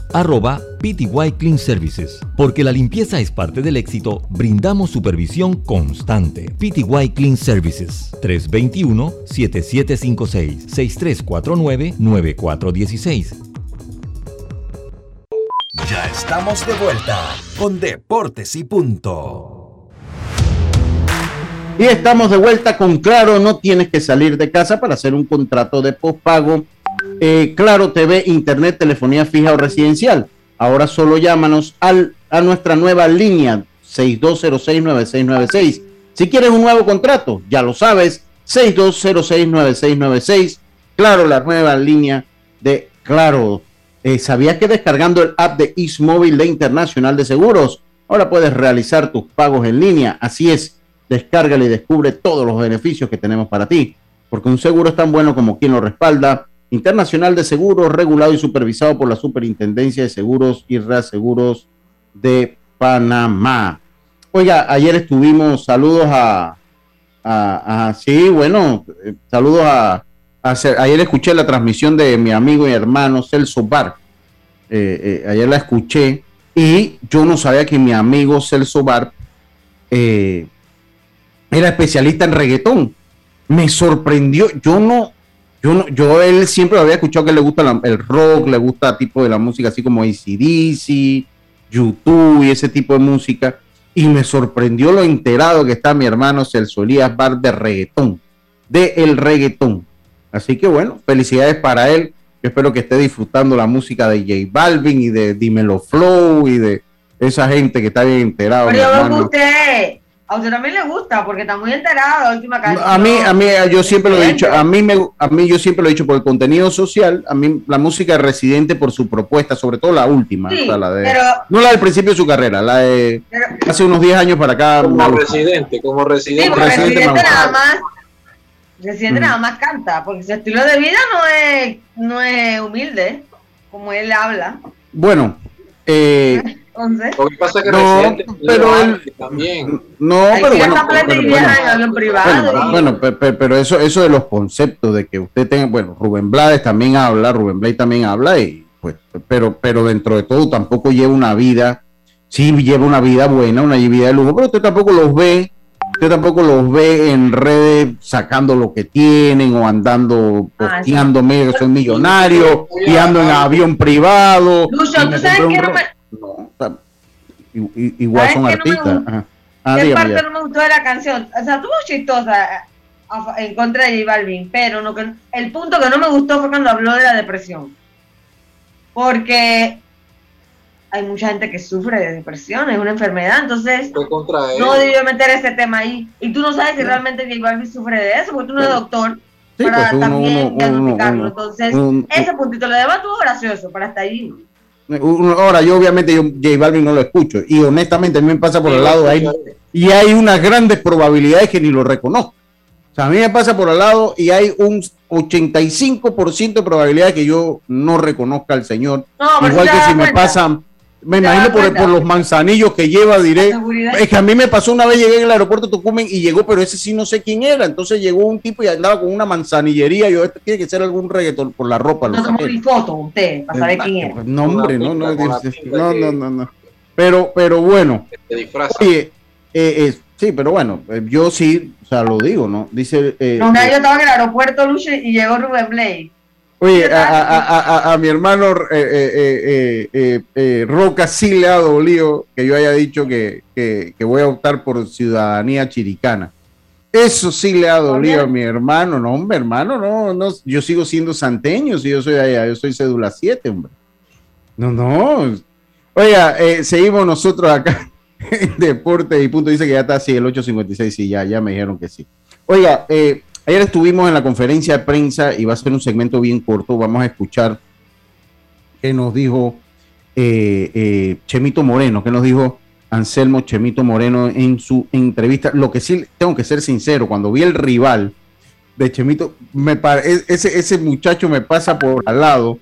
arroba PTY Clean Services. Porque la limpieza es parte del éxito, brindamos supervisión constante. PTY Clean Services 321-7756-6349-9416. Ya estamos de vuelta con Deportes y Punto. Y estamos de vuelta con Claro, no tienes que salir de casa para hacer un contrato de postpago eh, Claro TV, Internet, telefonía fija o residencial. Ahora solo llámanos al, a nuestra nueva línea 6206-9696. Si quieres un nuevo contrato, ya lo sabes, 6206-9696. Claro, la nueva línea de Claro. Eh, ¿Sabías que descargando el app de Ismóvil de Internacional de Seguros, ahora puedes realizar tus pagos en línea? Así es, descárgale y descubre todos los beneficios que tenemos para ti, porque un seguro es tan bueno como quien lo respalda Internacional de Seguros, regulado y supervisado por la Superintendencia de Seguros y Reaseguros de Panamá. Oiga, ayer estuvimos, saludos a, sí, bueno, eh, saludos a, ayer escuché la transmisión de mi amigo y hermano Celso Bar. Eh, eh, ayer la escuché y yo no sabía que mi amigo Celso Bar era especialista en reggaetón. Me sorprendió, yo no, yo, no, yo él siempre había escuchado que le gusta el rock, le gusta tipo de la música así como ACDC, YouTube y ese tipo de música. Y me sorprendió lo enterado que está mi hermano Celso Elías Bar de reggaetón, de el reggaetón. Así que bueno, felicidades para él. Yo espero que esté disfrutando la música de J Balvin y de Dimelo Flow y de esa gente que está bien enterado. Pero yo usted, a usted también le gusta porque está muy enterado la última canción. A mí, a mí, yo siempre lo he dicho, a mí me, a mí yo siempre lo he dicho por el contenido social, a mí la música es residente por su propuesta, sobre todo la última, la de, no la del principio de su carrera, la de hace unos 10 años para acá. Como residente, como residente. como residente, nada más, residente mm. nada más canta, porque su estilo de vida no es, no es humilde, como él habla. Bueno, eh, lo que pasa es que no, pero él, también. No, pero bueno, bueno, pero, eso, eso de los conceptos de que usted tenga, bueno, Rubén Blades también habla, Rubén Blades también habla y pues, pero, pero dentro de todo tampoco lleva una vida, sí lleva una vida buena, una vida de lujo, pero usted tampoco los ve, usted tampoco los ve en redes sacando lo que tienen o andando ah, posteando medio que son millonarios y ando en avión privado. Lucio, tú sabes que no me no, igual son artistas. No ah, ¿Qué parte no me gustó de la canción? O sea, tuvo chistosa en contra de J Balvin, pero no, que, el punto que no me gustó fue cuando habló de la depresión. Porque hay mucha gente que sufre de depresión, es una enfermedad, entonces no debió meter ese tema ahí. Y tú no sabes si realmente J Balvin sufre de eso, porque tú no eres doctor para pues también diagnosticarlo. Entonces, ese puntito lo demás estuvo gracioso, para hasta ahí. Ahora, yo obviamente yo J Balvin no lo escucho y honestamente a mí me pasa por el lado ahí y hay unas grandes probabilidades que ni lo reconozco. O sea, a mí me pasa por el lado y hay un 85% de probabilidad que yo no reconozca al Señor. Igual que si me pasan me imagino por, los manzanillos que lleva directo. Es que a mí me pasó una vez, llegué en el aeropuerto de Tucumán y llegó, pero ese sí no sé quién era. Entonces llegó un tipo y andaba con una manzanillería. Yo, esto tiene que ser algún reggaetón por la ropa. No tomó mi foto usted para saber quién era. No, hombre, no, no, no, no, no, Pero, pero bueno. Oye, eh, sí, pero bueno, eh, yo sí, o sea, lo digo, ¿no? Dice. Eh, no, yo estaba en el aeropuerto, Luche, y llegó Rubén Blake Oye, a, mi hermano eh, eh, eh, Roca sí le ha dolido que yo haya dicho que, voy a optar por ciudadanía chiricana. Eso sí le ha dolido a mi hermano. No, hombre, hermano, no, no. Yo sigo siendo santeño si yo soy allá, yo soy cédula 7, hombre. No, no. Oiga, seguimos nosotros acá en Deporte y Punto. Dice que ya está así, el 856, sí, ya, ya me dijeron que sí. Oiga, eh, Ayer estuvimos en la conferencia de prensa y va a ser un segmento bien corto. Vamos a escuchar qué nos dijo eh, eh, Chemito Moreno, qué nos dijo Anselmo Chemito Moreno en su entrevista. Lo que sí tengo que ser sincero, cuando vi el rival de Chemito, me e-, ese, ese muchacho me pasa por al lado,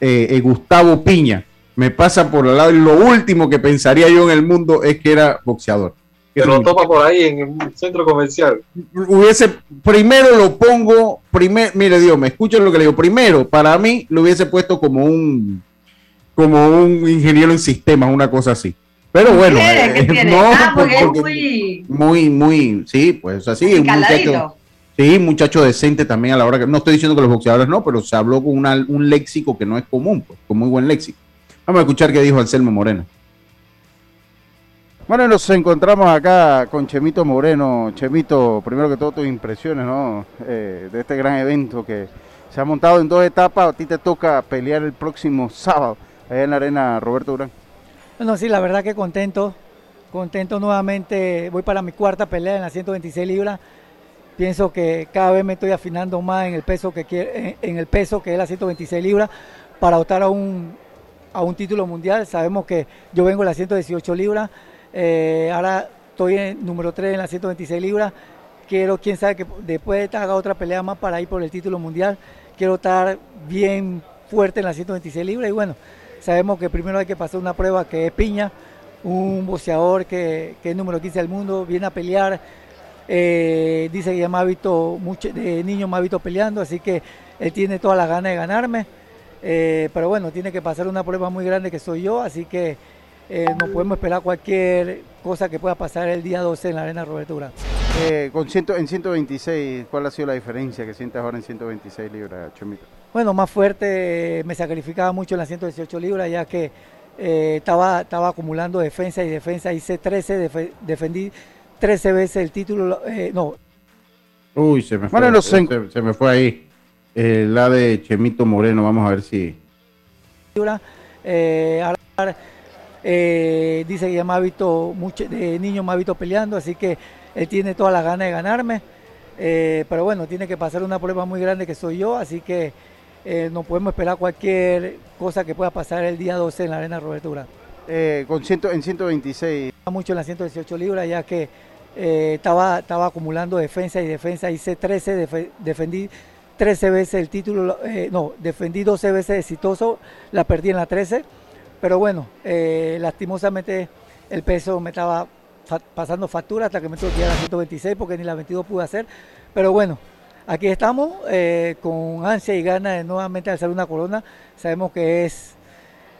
eh, Gustavo Piña, me pasa por al lado y lo último que pensaría yo en el mundo es que era boxeador que lo topa por ahí en un centro comercial. Hubiese, primero lo pongo, primer, mire Dios, me escuchan lo que le digo, primero, para mí lo hubiese puesto como un, como un ingeniero en sistemas, una cosa así. Pero bueno, eh, no, ah, muy... muy, muy, sí, pues así, un muchacho, sí, muchacho decente también a la hora que, no estoy diciendo que los boxeadores no, pero se habló con un léxico que no es común, pues, con muy buen léxico. Vamos a escuchar qué dijo Anselmo Moreno. Bueno, nos encontramos acá con Chemito Moreno. Chemito, primero que todo tus impresiones ¿no? Eh, de este gran evento que se ha montado en dos etapas. A ti te toca pelear el próximo sábado allá en la arena Roberto Durán. Bueno, sí, la verdad que contento. Contento nuevamente. Voy para mi cuarta pelea en las 126 libras. Pienso que cada vez me estoy afinando más en el peso que, en el peso que es las 126 libras para optar a un, a un título mundial. Sabemos que yo vengo a las 118 libras eh, ahora estoy en número 3 en las 126 libras. Quiero, quién sabe, que después haga otra pelea más para ir por el título mundial. Quiero estar bien fuerte en las 126 libras. Y bueno, sabemos que primero hay que pasar una prueba que es Piña, un boxeador que, es número 15 del mundo, viene a pelear. Eh, dice que ya me ha visto, mucho, de niño me ha visto peleando, así que él tiene todas las ganas de ganarme. Eh, pero bueno, tiene que pasar una prueba muy grande que soy yo, así que eh, no podemos esperar cualquier cosa que pueda pasar el día 12 en la Arena Roberto Durán. Eh, con ciento, en 126, ¿cuál ha sido la diferencia que sientes ahora en 126 libras, Chomito? Bueno, más fuerte, me sacrificaba mucho en las 118 libras, ya que eh, estaba, estaba acumulando defensa y defensa. Hice 13, defendí 13 veces el título. Eh, no. Uy, se me fue, se, me fue ahí. Eh, la de Chemito Moreno, vamos a ver si. Dice que ya me ha visto, mucho, de niño me ha visto peleando, así que él tiene todas las ganas de ganarme. Eh, pero bueno, tiene que pasar una prueba muy grande que soy yo, así que eh, no podemos esperar cualquier cosa que pueda pasar el día 12 en la Arena Robertura. Eh, con ciento, en 126. Mucho en las 118 libras, ya que estaba, estaba acumulando defensa y defensa. Hice 13, defendí 13 veces el título, no, defendí 12 veces exitoso, la perdí en la 13. Pero bueno, lastimosamente el peso me estaba pasando factura hasta que me tuve que ir a la 126 porque ni la 22 pude hacer. Pero bueno, aquí estamos eh, con ansia y ganas de nuevamente hacer una corona. Sabemos que es,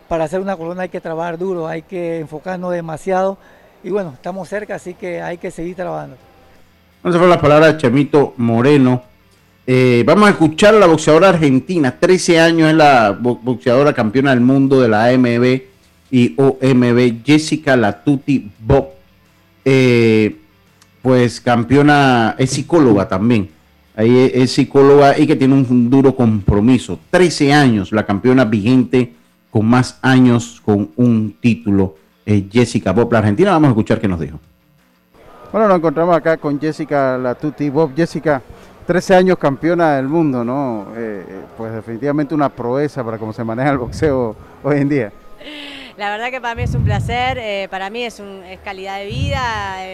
para hacer una corona hay que trabajar duro, hay que enfocarnos demasiado. Y bueno, estamos cerca, así que hay que seguir trabajando. Vamos a ver las palabras de Chemito Moreno. Eh, vamos a escuchar a la boxeadora argentina, 13 años es la boxeadora campeona del mundo de la AMB y OMB, Jessica Latuti Bob eh, pues campeona, es psicóloga también. Ahí es, psicóloga y que tiene un duro compromiso. 13 años, la campeona vigente con más años con un título. Jessica Bob, la Argentina. Vamos a escuchar qué nos dijo. Bueno, nos encontramos acá con Jessica Latuti Bob. Jessica, 13 años campeona del mundo, ¿no? Eh, eh, pues definitivamente una proeza para cómo se maneja el boxeo hoy en día. La verdad que para mí es un placer, eh, para mí es, un, es calidad de vida,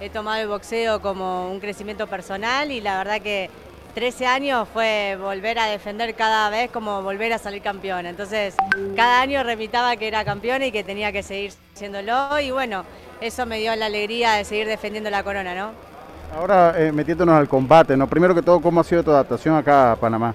he tomado el boxeo como un crecimiento personal y la verdad que 13 años fue volver a defender cada vez como volver a salir campeón. Entonces, cada año remitaba que era campeón y que tenía que seguir siéndolo y bueno, eso me dio la alegría de seguir defendiendo la corona, ¿no? Ahora eh, metiéndonos al combate, ¿no? Primero que todo, ¿cómo ha sido tu adaptación acá a Panamá?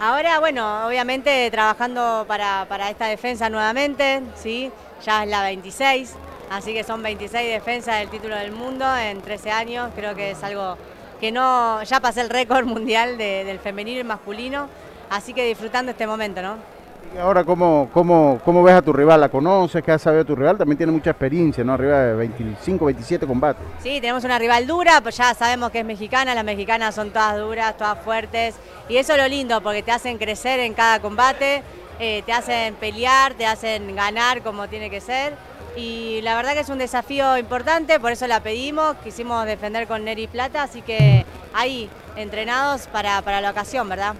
Ahora, bueno, obviamente trabajando para, esta defensa nuevamente, ¿sí? ya es la 26, así que son 26 defensas del título del mundo en 13 años, creo que es algo que no, ya pasé el récord mundial del femenino y masculino, así que disfrutando este momento, ¿no? Ahora, ¿cómo, cómo, cómo ves a tu rival? ¿La conoces? ¿Qué has sabido tu rival? También tiene mucha experiencia, ¿no? Arriba de 25, 27 combates. Sí, tenemos una rival dura, pues ya sabemos que es mexicana. Las mexicanas son todas duras, todas fuertes. Y eso es lo lindo, porque te hacen crecer en cada combate, eh, te hacen pelear, te hacen ganar como tiene que ser. Y la verdad que es un desafío importante, por eso la pedimos. Quisimos defender con Neri Plata, así que ahí, entrenados para, para la ocasión, ¿verdad?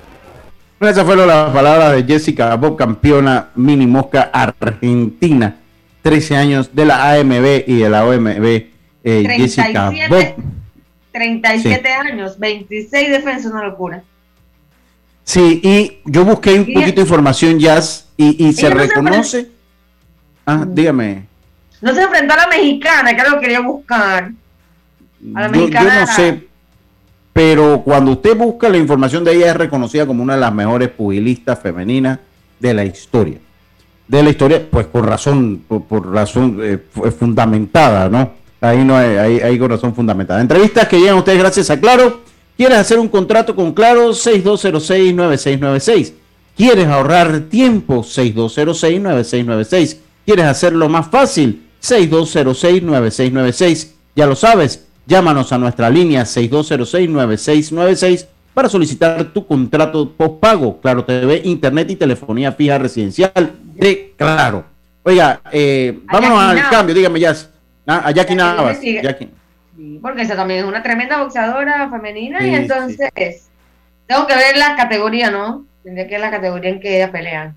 Esa fue la palabra de Jessica Bob, campeona mini mosca argentina. 13 años de la AMB y de la OMB. Eh, Jessica Bob. 37 años, 26 defensas, una locura. Sí, y yo busqué un poquito de información, Jazz, y, se reconoce. ah, dígame. No se enfrentó a la mexicana, que lo quería buscar. A la mexicana. Yo no sé, pero cuando usted busca la información de ella es reconocida como una de las mejores pugilistas femeninas de la historia. De la historia, pues por razón, por, razón eh, fundamentada, ¿no? Ahí no hay, hay, con razón fundamentada. Entrevistas que llegan ustedes gracias a Claro. ¿Quieres hacer un contrato con Claro? 6206-9696. ¿Quieres ahorrar tiempo? 6206-9696. ¿Quieres hacerlo más fácil? 6206-9696. Ya lo sabes, Llámanos a nuestra línea 6206-9696 para solicitar tu contrato postpago. Claro TV, Internet y telefonía fija residencial de Claro. Oiga, eh, vámonos al cambio, dígame ya. Ah, a Jackie Navas. porque esa también es una tremenda boxeadora femenina y entonces tengo que ver la categoría, ¿no? Tendría que ver la categoría en que ella pelea.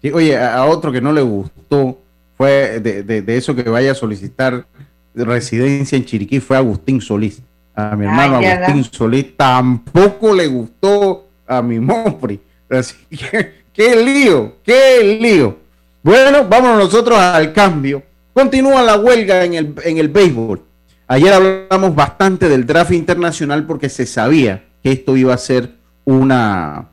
Sí, oye, a, otro que no le gustó fue de, de eso que vaya a solicitar residencia en Chiriquí fue Agustín Solís. A mi hermano Agustín Solís tampoco le gustó a mi Mopri. Así que, qué lío, qué lío. Bueno, vámonos nosotros al cambio. Continúa la huelga en el, en el béisbol. Ayer hablamos bastante del draft internacional porque se sabía que esto iba a ser una,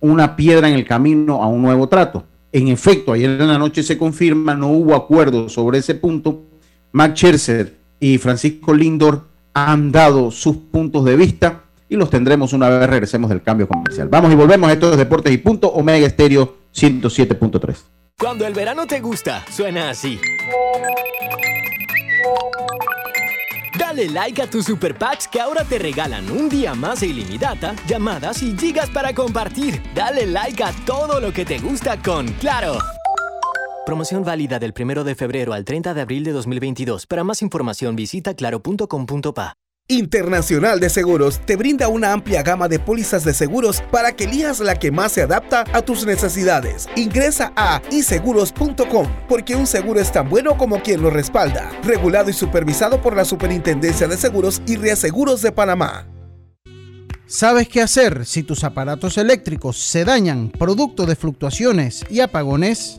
una piedra en el camino a un nuevo trato. En efecto, ayer en la noche se confirma, no hubo acuerdo sobre ese punto Max Scherzer y Francisco Lindor han dado sus puntos de vista y los tendremos una vez regresemos del cambio comercial. Vamos y volvemos. Esto es Deportes y Punto, Omega Estéreo 107.3. Cuando el verano te gusta, suena así. Dale like a tus super packs que ahora te regalan un día más de ilimitada, llamadas y gigas para compartir. Dale like a todo lo que te gusta con Claro. Promoción válida del 1 de febrero al 30 de abril de 2022. Para más información visita claro.com.pa. Internacional de Seguros te brinda una amplia gama de pólizas de seguros para que elijas la que más se adapta a tus necesidades. Ingresa a iseguros.com porque un seguro es tan bueno como quien lo respalda. Regulado y supervisado por la Superintendencia de Seguros y Reaseguros de Panamá. ¿Sabes qué hacer si tus aparatos eléctricos se dañan producto de fluctuaciones y apagones?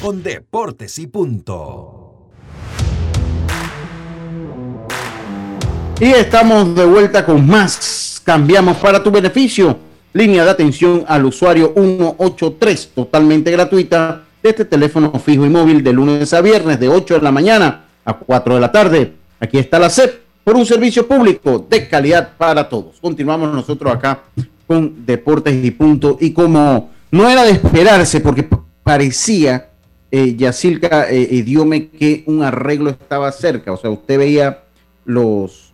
con Deportes y Punto. Y estamos de vuelta con más. Cambiamos para tu beneficio. Línea de atención al usuario 183, totalmente gratuita, de este teléfono fijo y móvil de lunes a viernes de 8 de la mañana a 4 de la tarde. Aquí está la CEP por un servicio público de calidad para todos. Continuamos nosotros acá con Deportes y Punto. Y como no era de esperarse, porque parecía, eh, Yacilca eh, Idiome, que un arreglo estaba cerca. O sea, usted veía los,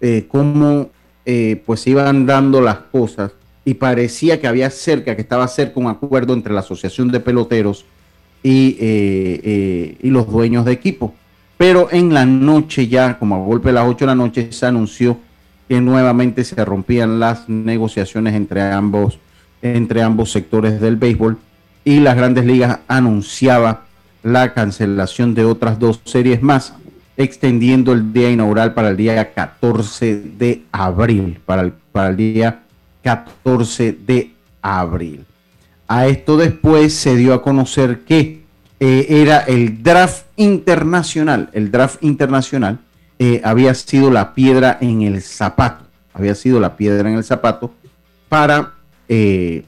eh, cómo eh, pues iban dando las cosas y parecía que había cerca, que estaba cerca un acuerdo entre la Asociación de Peloteros y, eh, eh, y los dueños de equipo. Pero en la noche ya, como a golpe de las 8 de la noche, se anunció que nuevamente se rompían las negociaciones entre ambos, entre ambos sectores del béisbol y las grandes ligas anunciaba la cancelación de otras dos series más, extendiendo el día inaugural para el día 14 de abril, para el, para el día 14 de abril. A esto después se dio a conocer que eh, era el draft internacional. El draft internacional eh, había sido la piedra en el zapato. Había sido la piedra en el zapato para, eh,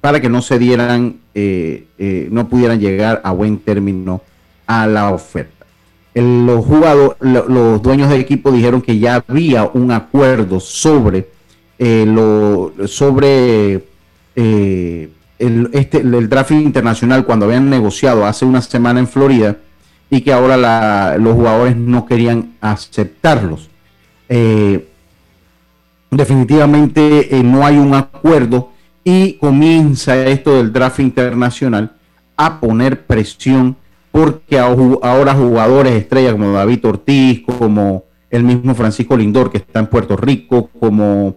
para que no se dieran, eh, eh, no pudieran llegar a buen término a la oferta. Los jugadores, lo- los dueños del equipo dijeron que ya había un acuerdo sobre eh, sobre el, este, el draft internacional cuando habían negociado hace una semana en Florida y que ahora los jugadores no querían aceptarlos. Definitivamente no hay un acuerdo y comienza esto del draft internacional a poner presión porque ahora jugadores estrellas como David Ortiz, como el mismo Francisco Lindor que está en Puerto Rico, como,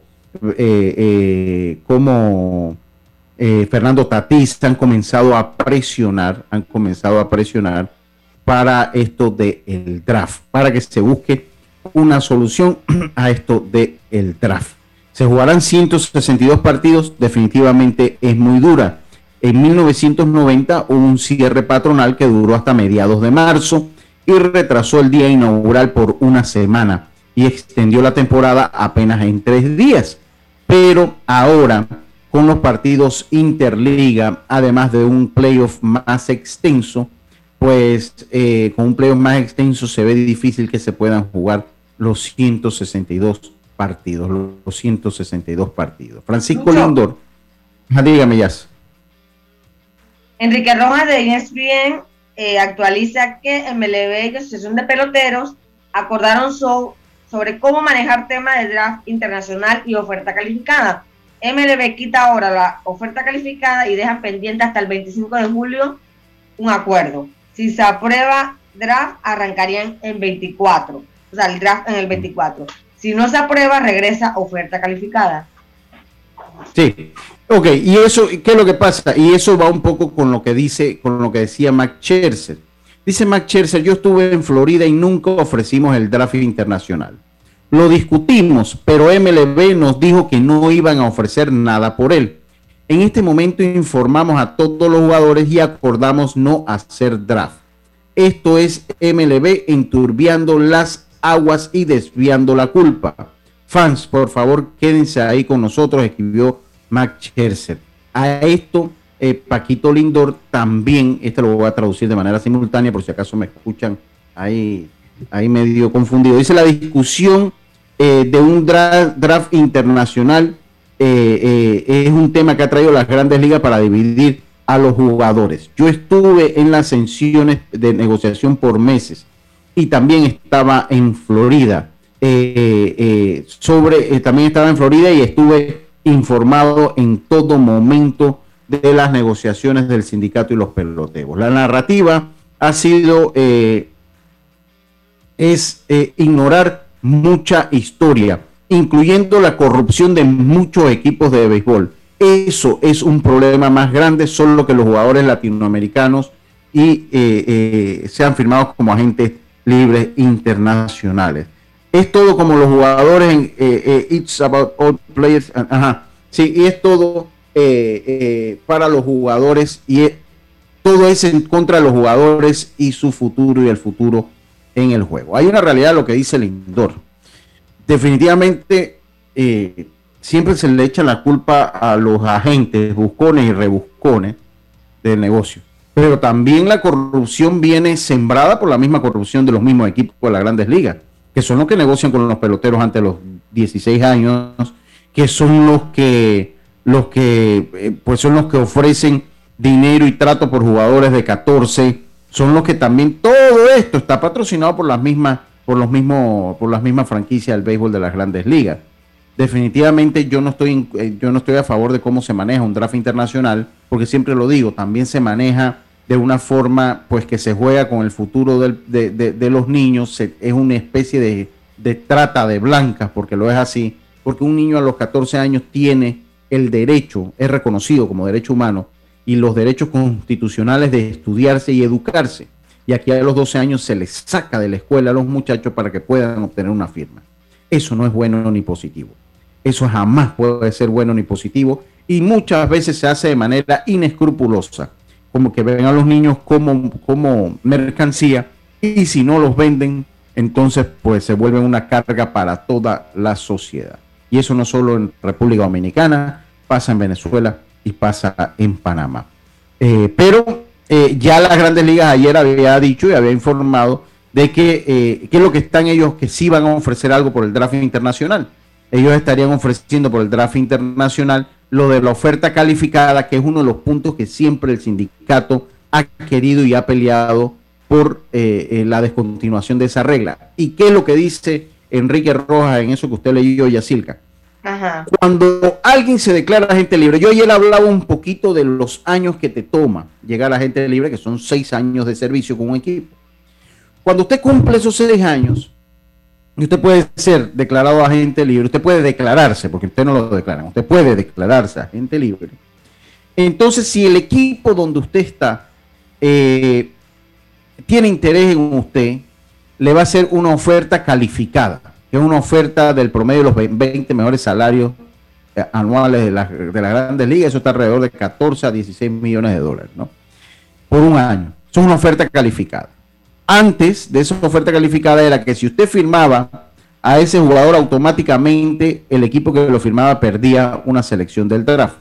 eh, eh, como eh, Fernando Tatís han comenzado a presionar, han comenzado a presionar para esto del draft, para que se busque una solución a esto del draft. Se jugarán 162 partidos, definitivamente es muy dura. En 1990 hubo un cierre patronal que duró hasta mediados de marzo y retrasó el día inaugural por una semana y extendió la temporada apenas en tres días. Pero ahora, con los partidos interliga, además de un playoff más extenso, pues eh, con un playoff más extenso se ve difícil que se puedan jugar los 162 partidos, los 162 partidos. Francisco Lucho. Lindor, ah, dígame ya. Enrique Rojas de ESPN eh, actualiza que MLB y la Asociación de Peloteros acordaron so- sobre cómo manejar temas de draft internacional y oferta calificada. MLB quita ahora la oferta calificada y deja pendiente hasta el 25 de julio un acuerdo. Si se aprueba draft, arrancarían en 24. O sea, el draft en el 24. Si no se aprueba, regresa oferta calificada. Sí. Ok, y eso, ¿qué es lo que pasa? Y eso va un poco con lo que dice, con lo que decía Mac Scherzer. Dice Mac Scherzer, yo estuve en Florida y nunca ofrecimos el draft internacional. Lo discutimos, pero MLB nos dijo que no iban a ofrecer nada por él. En este momento informamos a todos los jugadores y acordamos no hacer draft. Esto es MLB enturbiando las aguas y desviando la culpa. Fans, por favor, quédense ahí con nosotros, escribió Max Scherzer. A esto, eh, Paquito Lindor también, este lo voy a traducir de manera simultánea por si acaso me escuchan ahí, ahí medio confundido. Dice la discusión eh, de un draft, internacional eh, es un tema que ha traído las grandes ligas para dividir a los jugadores. Yo estuve en las sesiones de negociación por meses y también estaba en Florida. Eh, eh, sobre, eh, también estaba en Florida y estuve informado en todo momento de las negociaciones del sindicato y los peloteos. La narrativa ha sido, es ignorar mucha historia, incluyendo la corrupción de muchos equipos de béisbol eso es un problema más grande, solo que los jugadores latinoamericanos y eh, eh, sean firmados como agentes libres internacionales. Es todo como los jugadores en eh, It's About All Players. Ajá. Sí, y es todo para los jugadores y todo es en contra de los jugadores y su futuro y el futuro en el juego. Hay una realidad, lo que dice Lindor. Definitivamente siempre se le echa la culpa a los agentes, buscones y rebuscones del negocio. Pero también la corrupción viene sembrada por la misma corrupción de los mismos equipos de las grandes ligas, que son los que negocian con los peloteros antes de los 16 años, que son los que, los que, eh, pues son los que ofrecen dinero y trato por jugadores de 14, son los que también todo esto está patrocinado por las mismas, por los mismos, por las mismas franquicias del béisbol de las grandes ligas. Definitivamente yo no estoy eh, yo no estoy a favor de cómo se maneja un draft internacional porque siempre lo digo también se maneja de una forma pues que se juega con el futuro de, los niños es una especie de, de, trata de blancas porque lo es así porque un niño a los 14 años tiene el derecho es reconocido como derecho humano y los derechos constitucionales de estudiarse y educarse. Y aquí a los 12 años se les saca de la escuela a los muchachos para que puedan obtener una firma. Eso no es bueno ni positivo. Eso jamás puede ser bueno ni positivo y muchas veces se hace de manera inescrupulosa, como que ven a los niños como, como mercancía y si no los venden, entonces pues se vuelven una carga para toda la sociedad. Y eso no solo en República Dominicana, pasa en Venezuela y pasa en Panamá. Eh, pero eh, ya las grandes ligas ayer había dicho y había informado de que, eh, es lo que están ellos que sí van a ofrecer algo por el draft internacional ellos estarían ofreciendo por el draft internacional lo de la oferta calificada, que es uno de los puntos que siempre el sindicato ha querido y ha peleado por eh, eh, la descontinuación de esa regla. ¿Y qué es lo que dice Enrique Rojas en eso que usted leyó, Yacilca? Ajá. Cuando alguien se declara agente libre, yo ayer hablaba un poquito de los años que te toma llegar a agente libre, que son seis años de servicio con un equipo. Cuando usted cumple esos seis años, usted puede ser declarado agente libre, usted puede declararse, porque usted no lo declara, usted puede declararse agente libre. Entonces, si el equipo donde usted está eh, tiene interés en usted, le va a hacer una oferta calificada, que es una oferta del promedio de los 20 mejores salarios eh, anuales de, las grandes ligas, eso está alrededor de 14 a 16 millones de dólares, ¿no? Por un año. Eso es una oferta calificada. Antes de esa oferta calificada era que si usted firmaba a ese jugador automáticamente el equipo que lo firmaba perdía una selección del draft.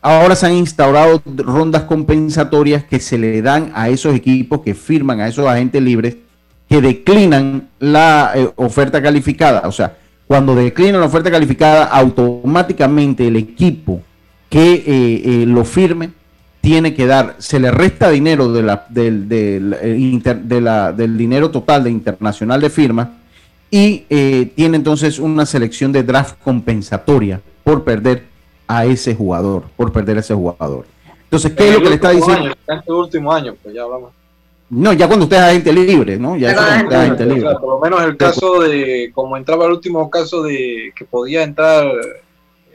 Ahora se han instaurado rondas compensatorias que se le dan a esos equipos que firman a esos agentes libres que declinan la eh, oferta calificada. O sea, cuando declinan la oferta calificada, automáticamente el equipo que eh, eh, lo firme tiene que dar, se le resta dinero de la, del, del, eh, del dinero total de internacional de firma y eh, tiene entonces una selección de draft compensatoria por perder a ese jugador, por perder a ese jugador. Entonces, ¿qué es lo que le está diciendo? en el último año, pues ya hablamos. No, ya cuando usted es agente libre, ¿no? Ya es agente libre. por lo menos el caso de, como entraba el último caso de que podía entrar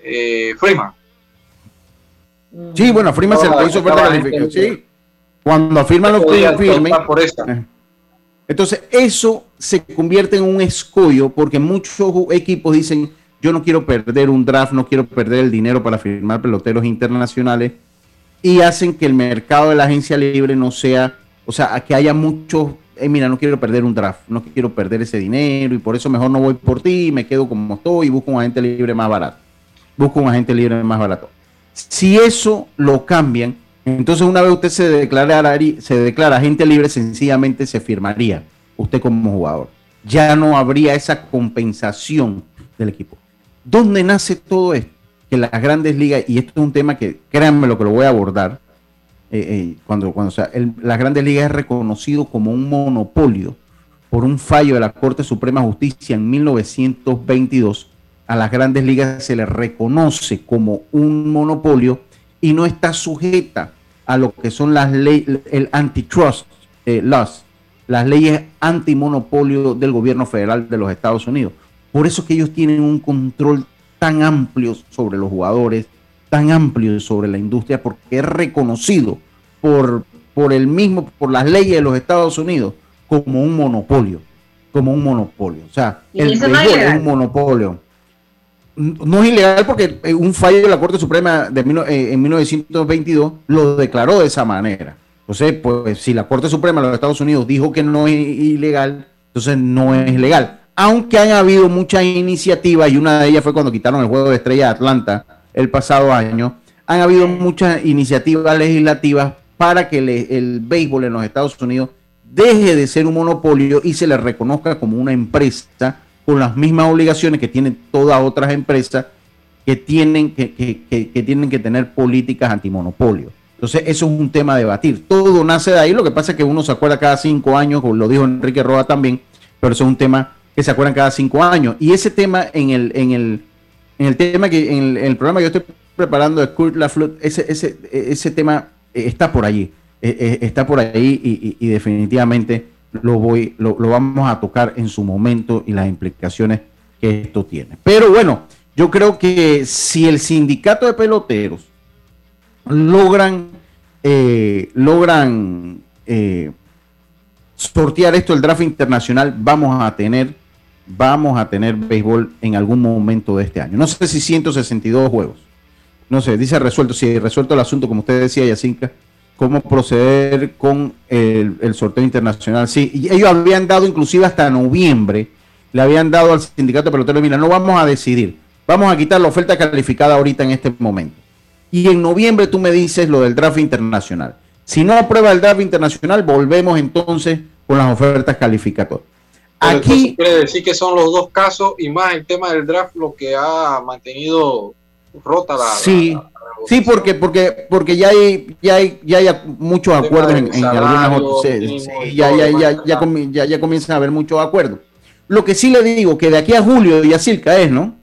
eh, Freeman. Sí, bueno, Freeman se le hizo oferta calificación. Sí. Cuando afirman los firmen. Por esta. Eh. Entonces, eso se convierte en un escollo porque muchos equipos dicen, yo no quiero perder un draft, no quiero perder el dinero para firmar peloteros internacionales y hacen que el mercado de la agencia libre no sea, o sea, que haya muchos, eh, mira, no quiero perder un draft, no quiero perder ese dinero y por eso mejor no voy por ti, me quedo como estoy y busco un agente libre más barato. Busco un agente libre más barato. Si eso lo cambian, entonces, una vez usted se declara, se declara agente libre, sencillamente se firmaría usted como jugador. Ya no habría esa compensación del equipo. ¿Dónde nace todo esto? Que las grandes ligas, y esto es un tema que créanme lo que lo voy a abordar, eh, eh, cuando, cuando sea, las grandes ligas es reconocido como un monopolio por un fallo de la Corte Suprema de Justicia en 1922. A las grandes ligas se le reconoce como un monopolio y no está sujeta a lo que son las leyes, el antitrust eh, laws, las leyes antimonopolio del gobierno federal de los Estados Unidos. Por eso que ellos tienen un control tan amplio sobre los jugadores, tan amplio sobre la industria, porque es reconocido por, por el mismo, por las leyes de los Estados Unidos como un monopolio, como un monopolio. O sea, el béisbol es un monopolio no es ilegal porque eh, un fallo de la Corte Suprema de, eh, en 1922 lo declaró de esa manera. Entonces, pues si la Corte Suprema de los Estados Unidos dijo que no es ilegal, entonces no es legal. Aunque han habido muchas iniciativas, y una de ellas fue cuando quitaron el juego de estrella de Atlanta el pasado año, han habido muchas iniciativas legislativas para que el béisbol en los Estados Unidos deje de ser un monopolio y se le reconozca como una empresa con las mismas obligaciones que tienen todas otras empresas que tienen que, que, tienen que tener políticas antimonopolio. Entonces, eso es un tema a debatir. Todo nace de ahí. Lo que pasa es que uno se acuerda cada cinco años, como lo dijo Enrique Roa también, pero eso es un tema que se acuerdan cada cinco años. Y ese tema, en el, en el, en el tema que en el, programa que yo estoy preparando de Kurt Laflut, ese, ese, ese tema está por allí. Eh, eh, está por ahí y definitivamente lo, voy, lo, vamos a tocar en su momento y las implicaciones que esto tiene. Pero bueno, yo creo que si el sindicato de peloteros logran, eh, logran eh, sortear esto el draft internacional, vamos a tener, vamos a tener béisbol en algún momento de este año. No sé si 162 juegos. No sé, dice resuelto, si resuelto el asunto, como usted decía, Yacinca, cómo proceder con el, sorteo internacional. Sí, y ellos habían dado inclusive hasta noviembre, le habían dado al sindicato de peloteros, mira, no vamos a decidir, vamos a quitar la oferta calificada ahorita en este momento. Y en noviembre tú me dices lo del draft internacional. Si no aprueba el draft internacional, volvemos entonces con las ofertas calificatorias. Aquí quiere decir que son los dos casos y más el tema del draft lo que ha mantenido rota la, sí. Sí, porque, porque, porque ya hay, ya hay, ya hay muchos acuerdos en, algunas otras. ya, ya, ya, ya, ya, comienzan a haber muchos acuerdos. Lo que sí le digo, que de aquí a julio y a circa es, ¿no?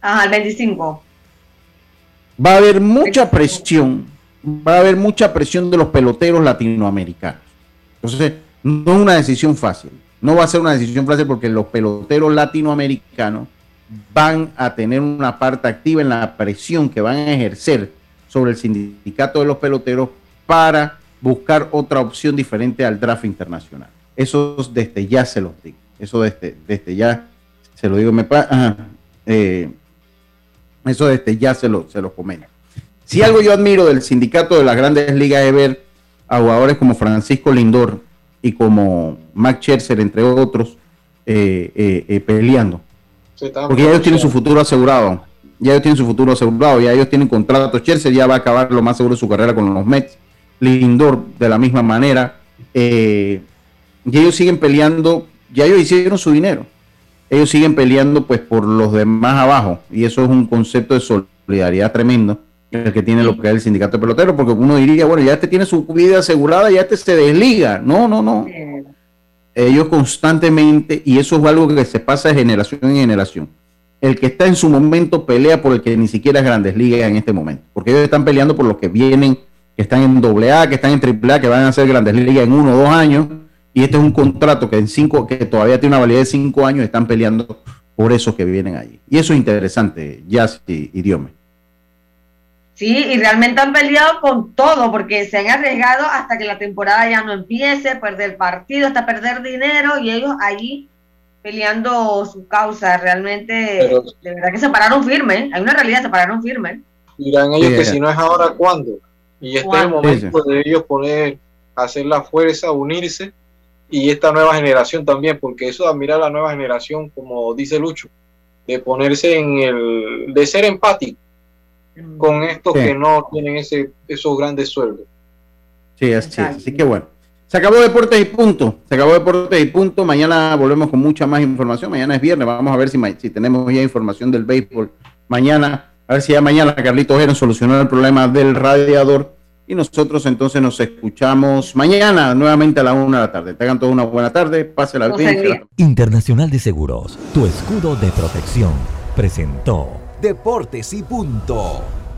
Ajá, el 25. Va a haber mucha presión, va a haber mucha presión de los peloteros latinoamericanos. Entonces, no es una decisión fácil. No va a ser una decisión fácil porque los peloteros latinoamericanos van a tener una parte activa en la presión que van a ejercer sobre el sindicato de los peloteros para buscar otra opción diferente al draft internacional. Eso desde ya se los digo. Eso desde, desde ya se lo digo. Eh, eso desde ya se lo, se lo comento. Si algo yo admiro del sindicato de las grandes ligas es ver a jugadores como Francisco Lindor y como Max Scherzer, entre otros, eh, eh, peleando porque ellos tienen su futuro asegurado. Ya ellos tienen su futuro asegurado. Ya ellos tienen contrato. Chelsea ya va a acabar lo más seguro de su carrera con los Mets. Lindor de la misma manera. Eh, y ellos siguen peleando. Ya ellos hicieron su dinero. Ellos siguen peleando pues por los demás abajo. Y eso es un concepto de solidaridad tremendo el que tiene lo que es el sindicato de peloteros, porque uno diría, bueno, ya este tiene su vida asegurada, ya este se desliga. No, no, no. Ellos constantemente, y eso es algo que se pasa de generación en generación, el que está en su momento pelea por el que ni siquiera es Grandes Ligas en este momento, porque ellos están peleando por los que vienen, que están en AA, que están en AAA, que van a ser Grandes Ligas en uno o dos años, y este es un contrato que en cinco, que todavía tiene una validez de cinco años, están peleando por esos que vienen allí. Y eso es interesante, Jazz y, y Sí, y realmente han peleado con todo, porque se han arriesgado hasta que la temporada ya no empiece, perder partido, hasta perder dinero, y ellos allí peleando su causa. Realmente, de verdad que se pararon firmes. Hay una realidad, se pararon firmes. Dirán ellos que si no es ahora, ¿cuándo? Y este es el momento de ellos poner, hacer la fuerza, unirse, y esta nueva generación también, porque eso de admirar a la nueva generación, como dice Lucho, de ponerse en el, de ser empático con estos que no tienen ese, esos grandes sueldos. Sí, así, así que bueno. Se acabó Deportes y punto. Se acabó Deportes y punto. Mañana volvemos con mucha más información. Mañana es viernes. Vamos a ver si, si tenemos ya información del béisbol. Mañana, a ver si ya mañana Carlitos Heron solucionó el problema del radiador. Y nosotros entonces nos escuchamos mañana nuevamente a la una de la tarde. Tengan todos una buena tarde. Pásela bien. Internacional de Seguros, tu escudo de protección, presentó Deportes y punto.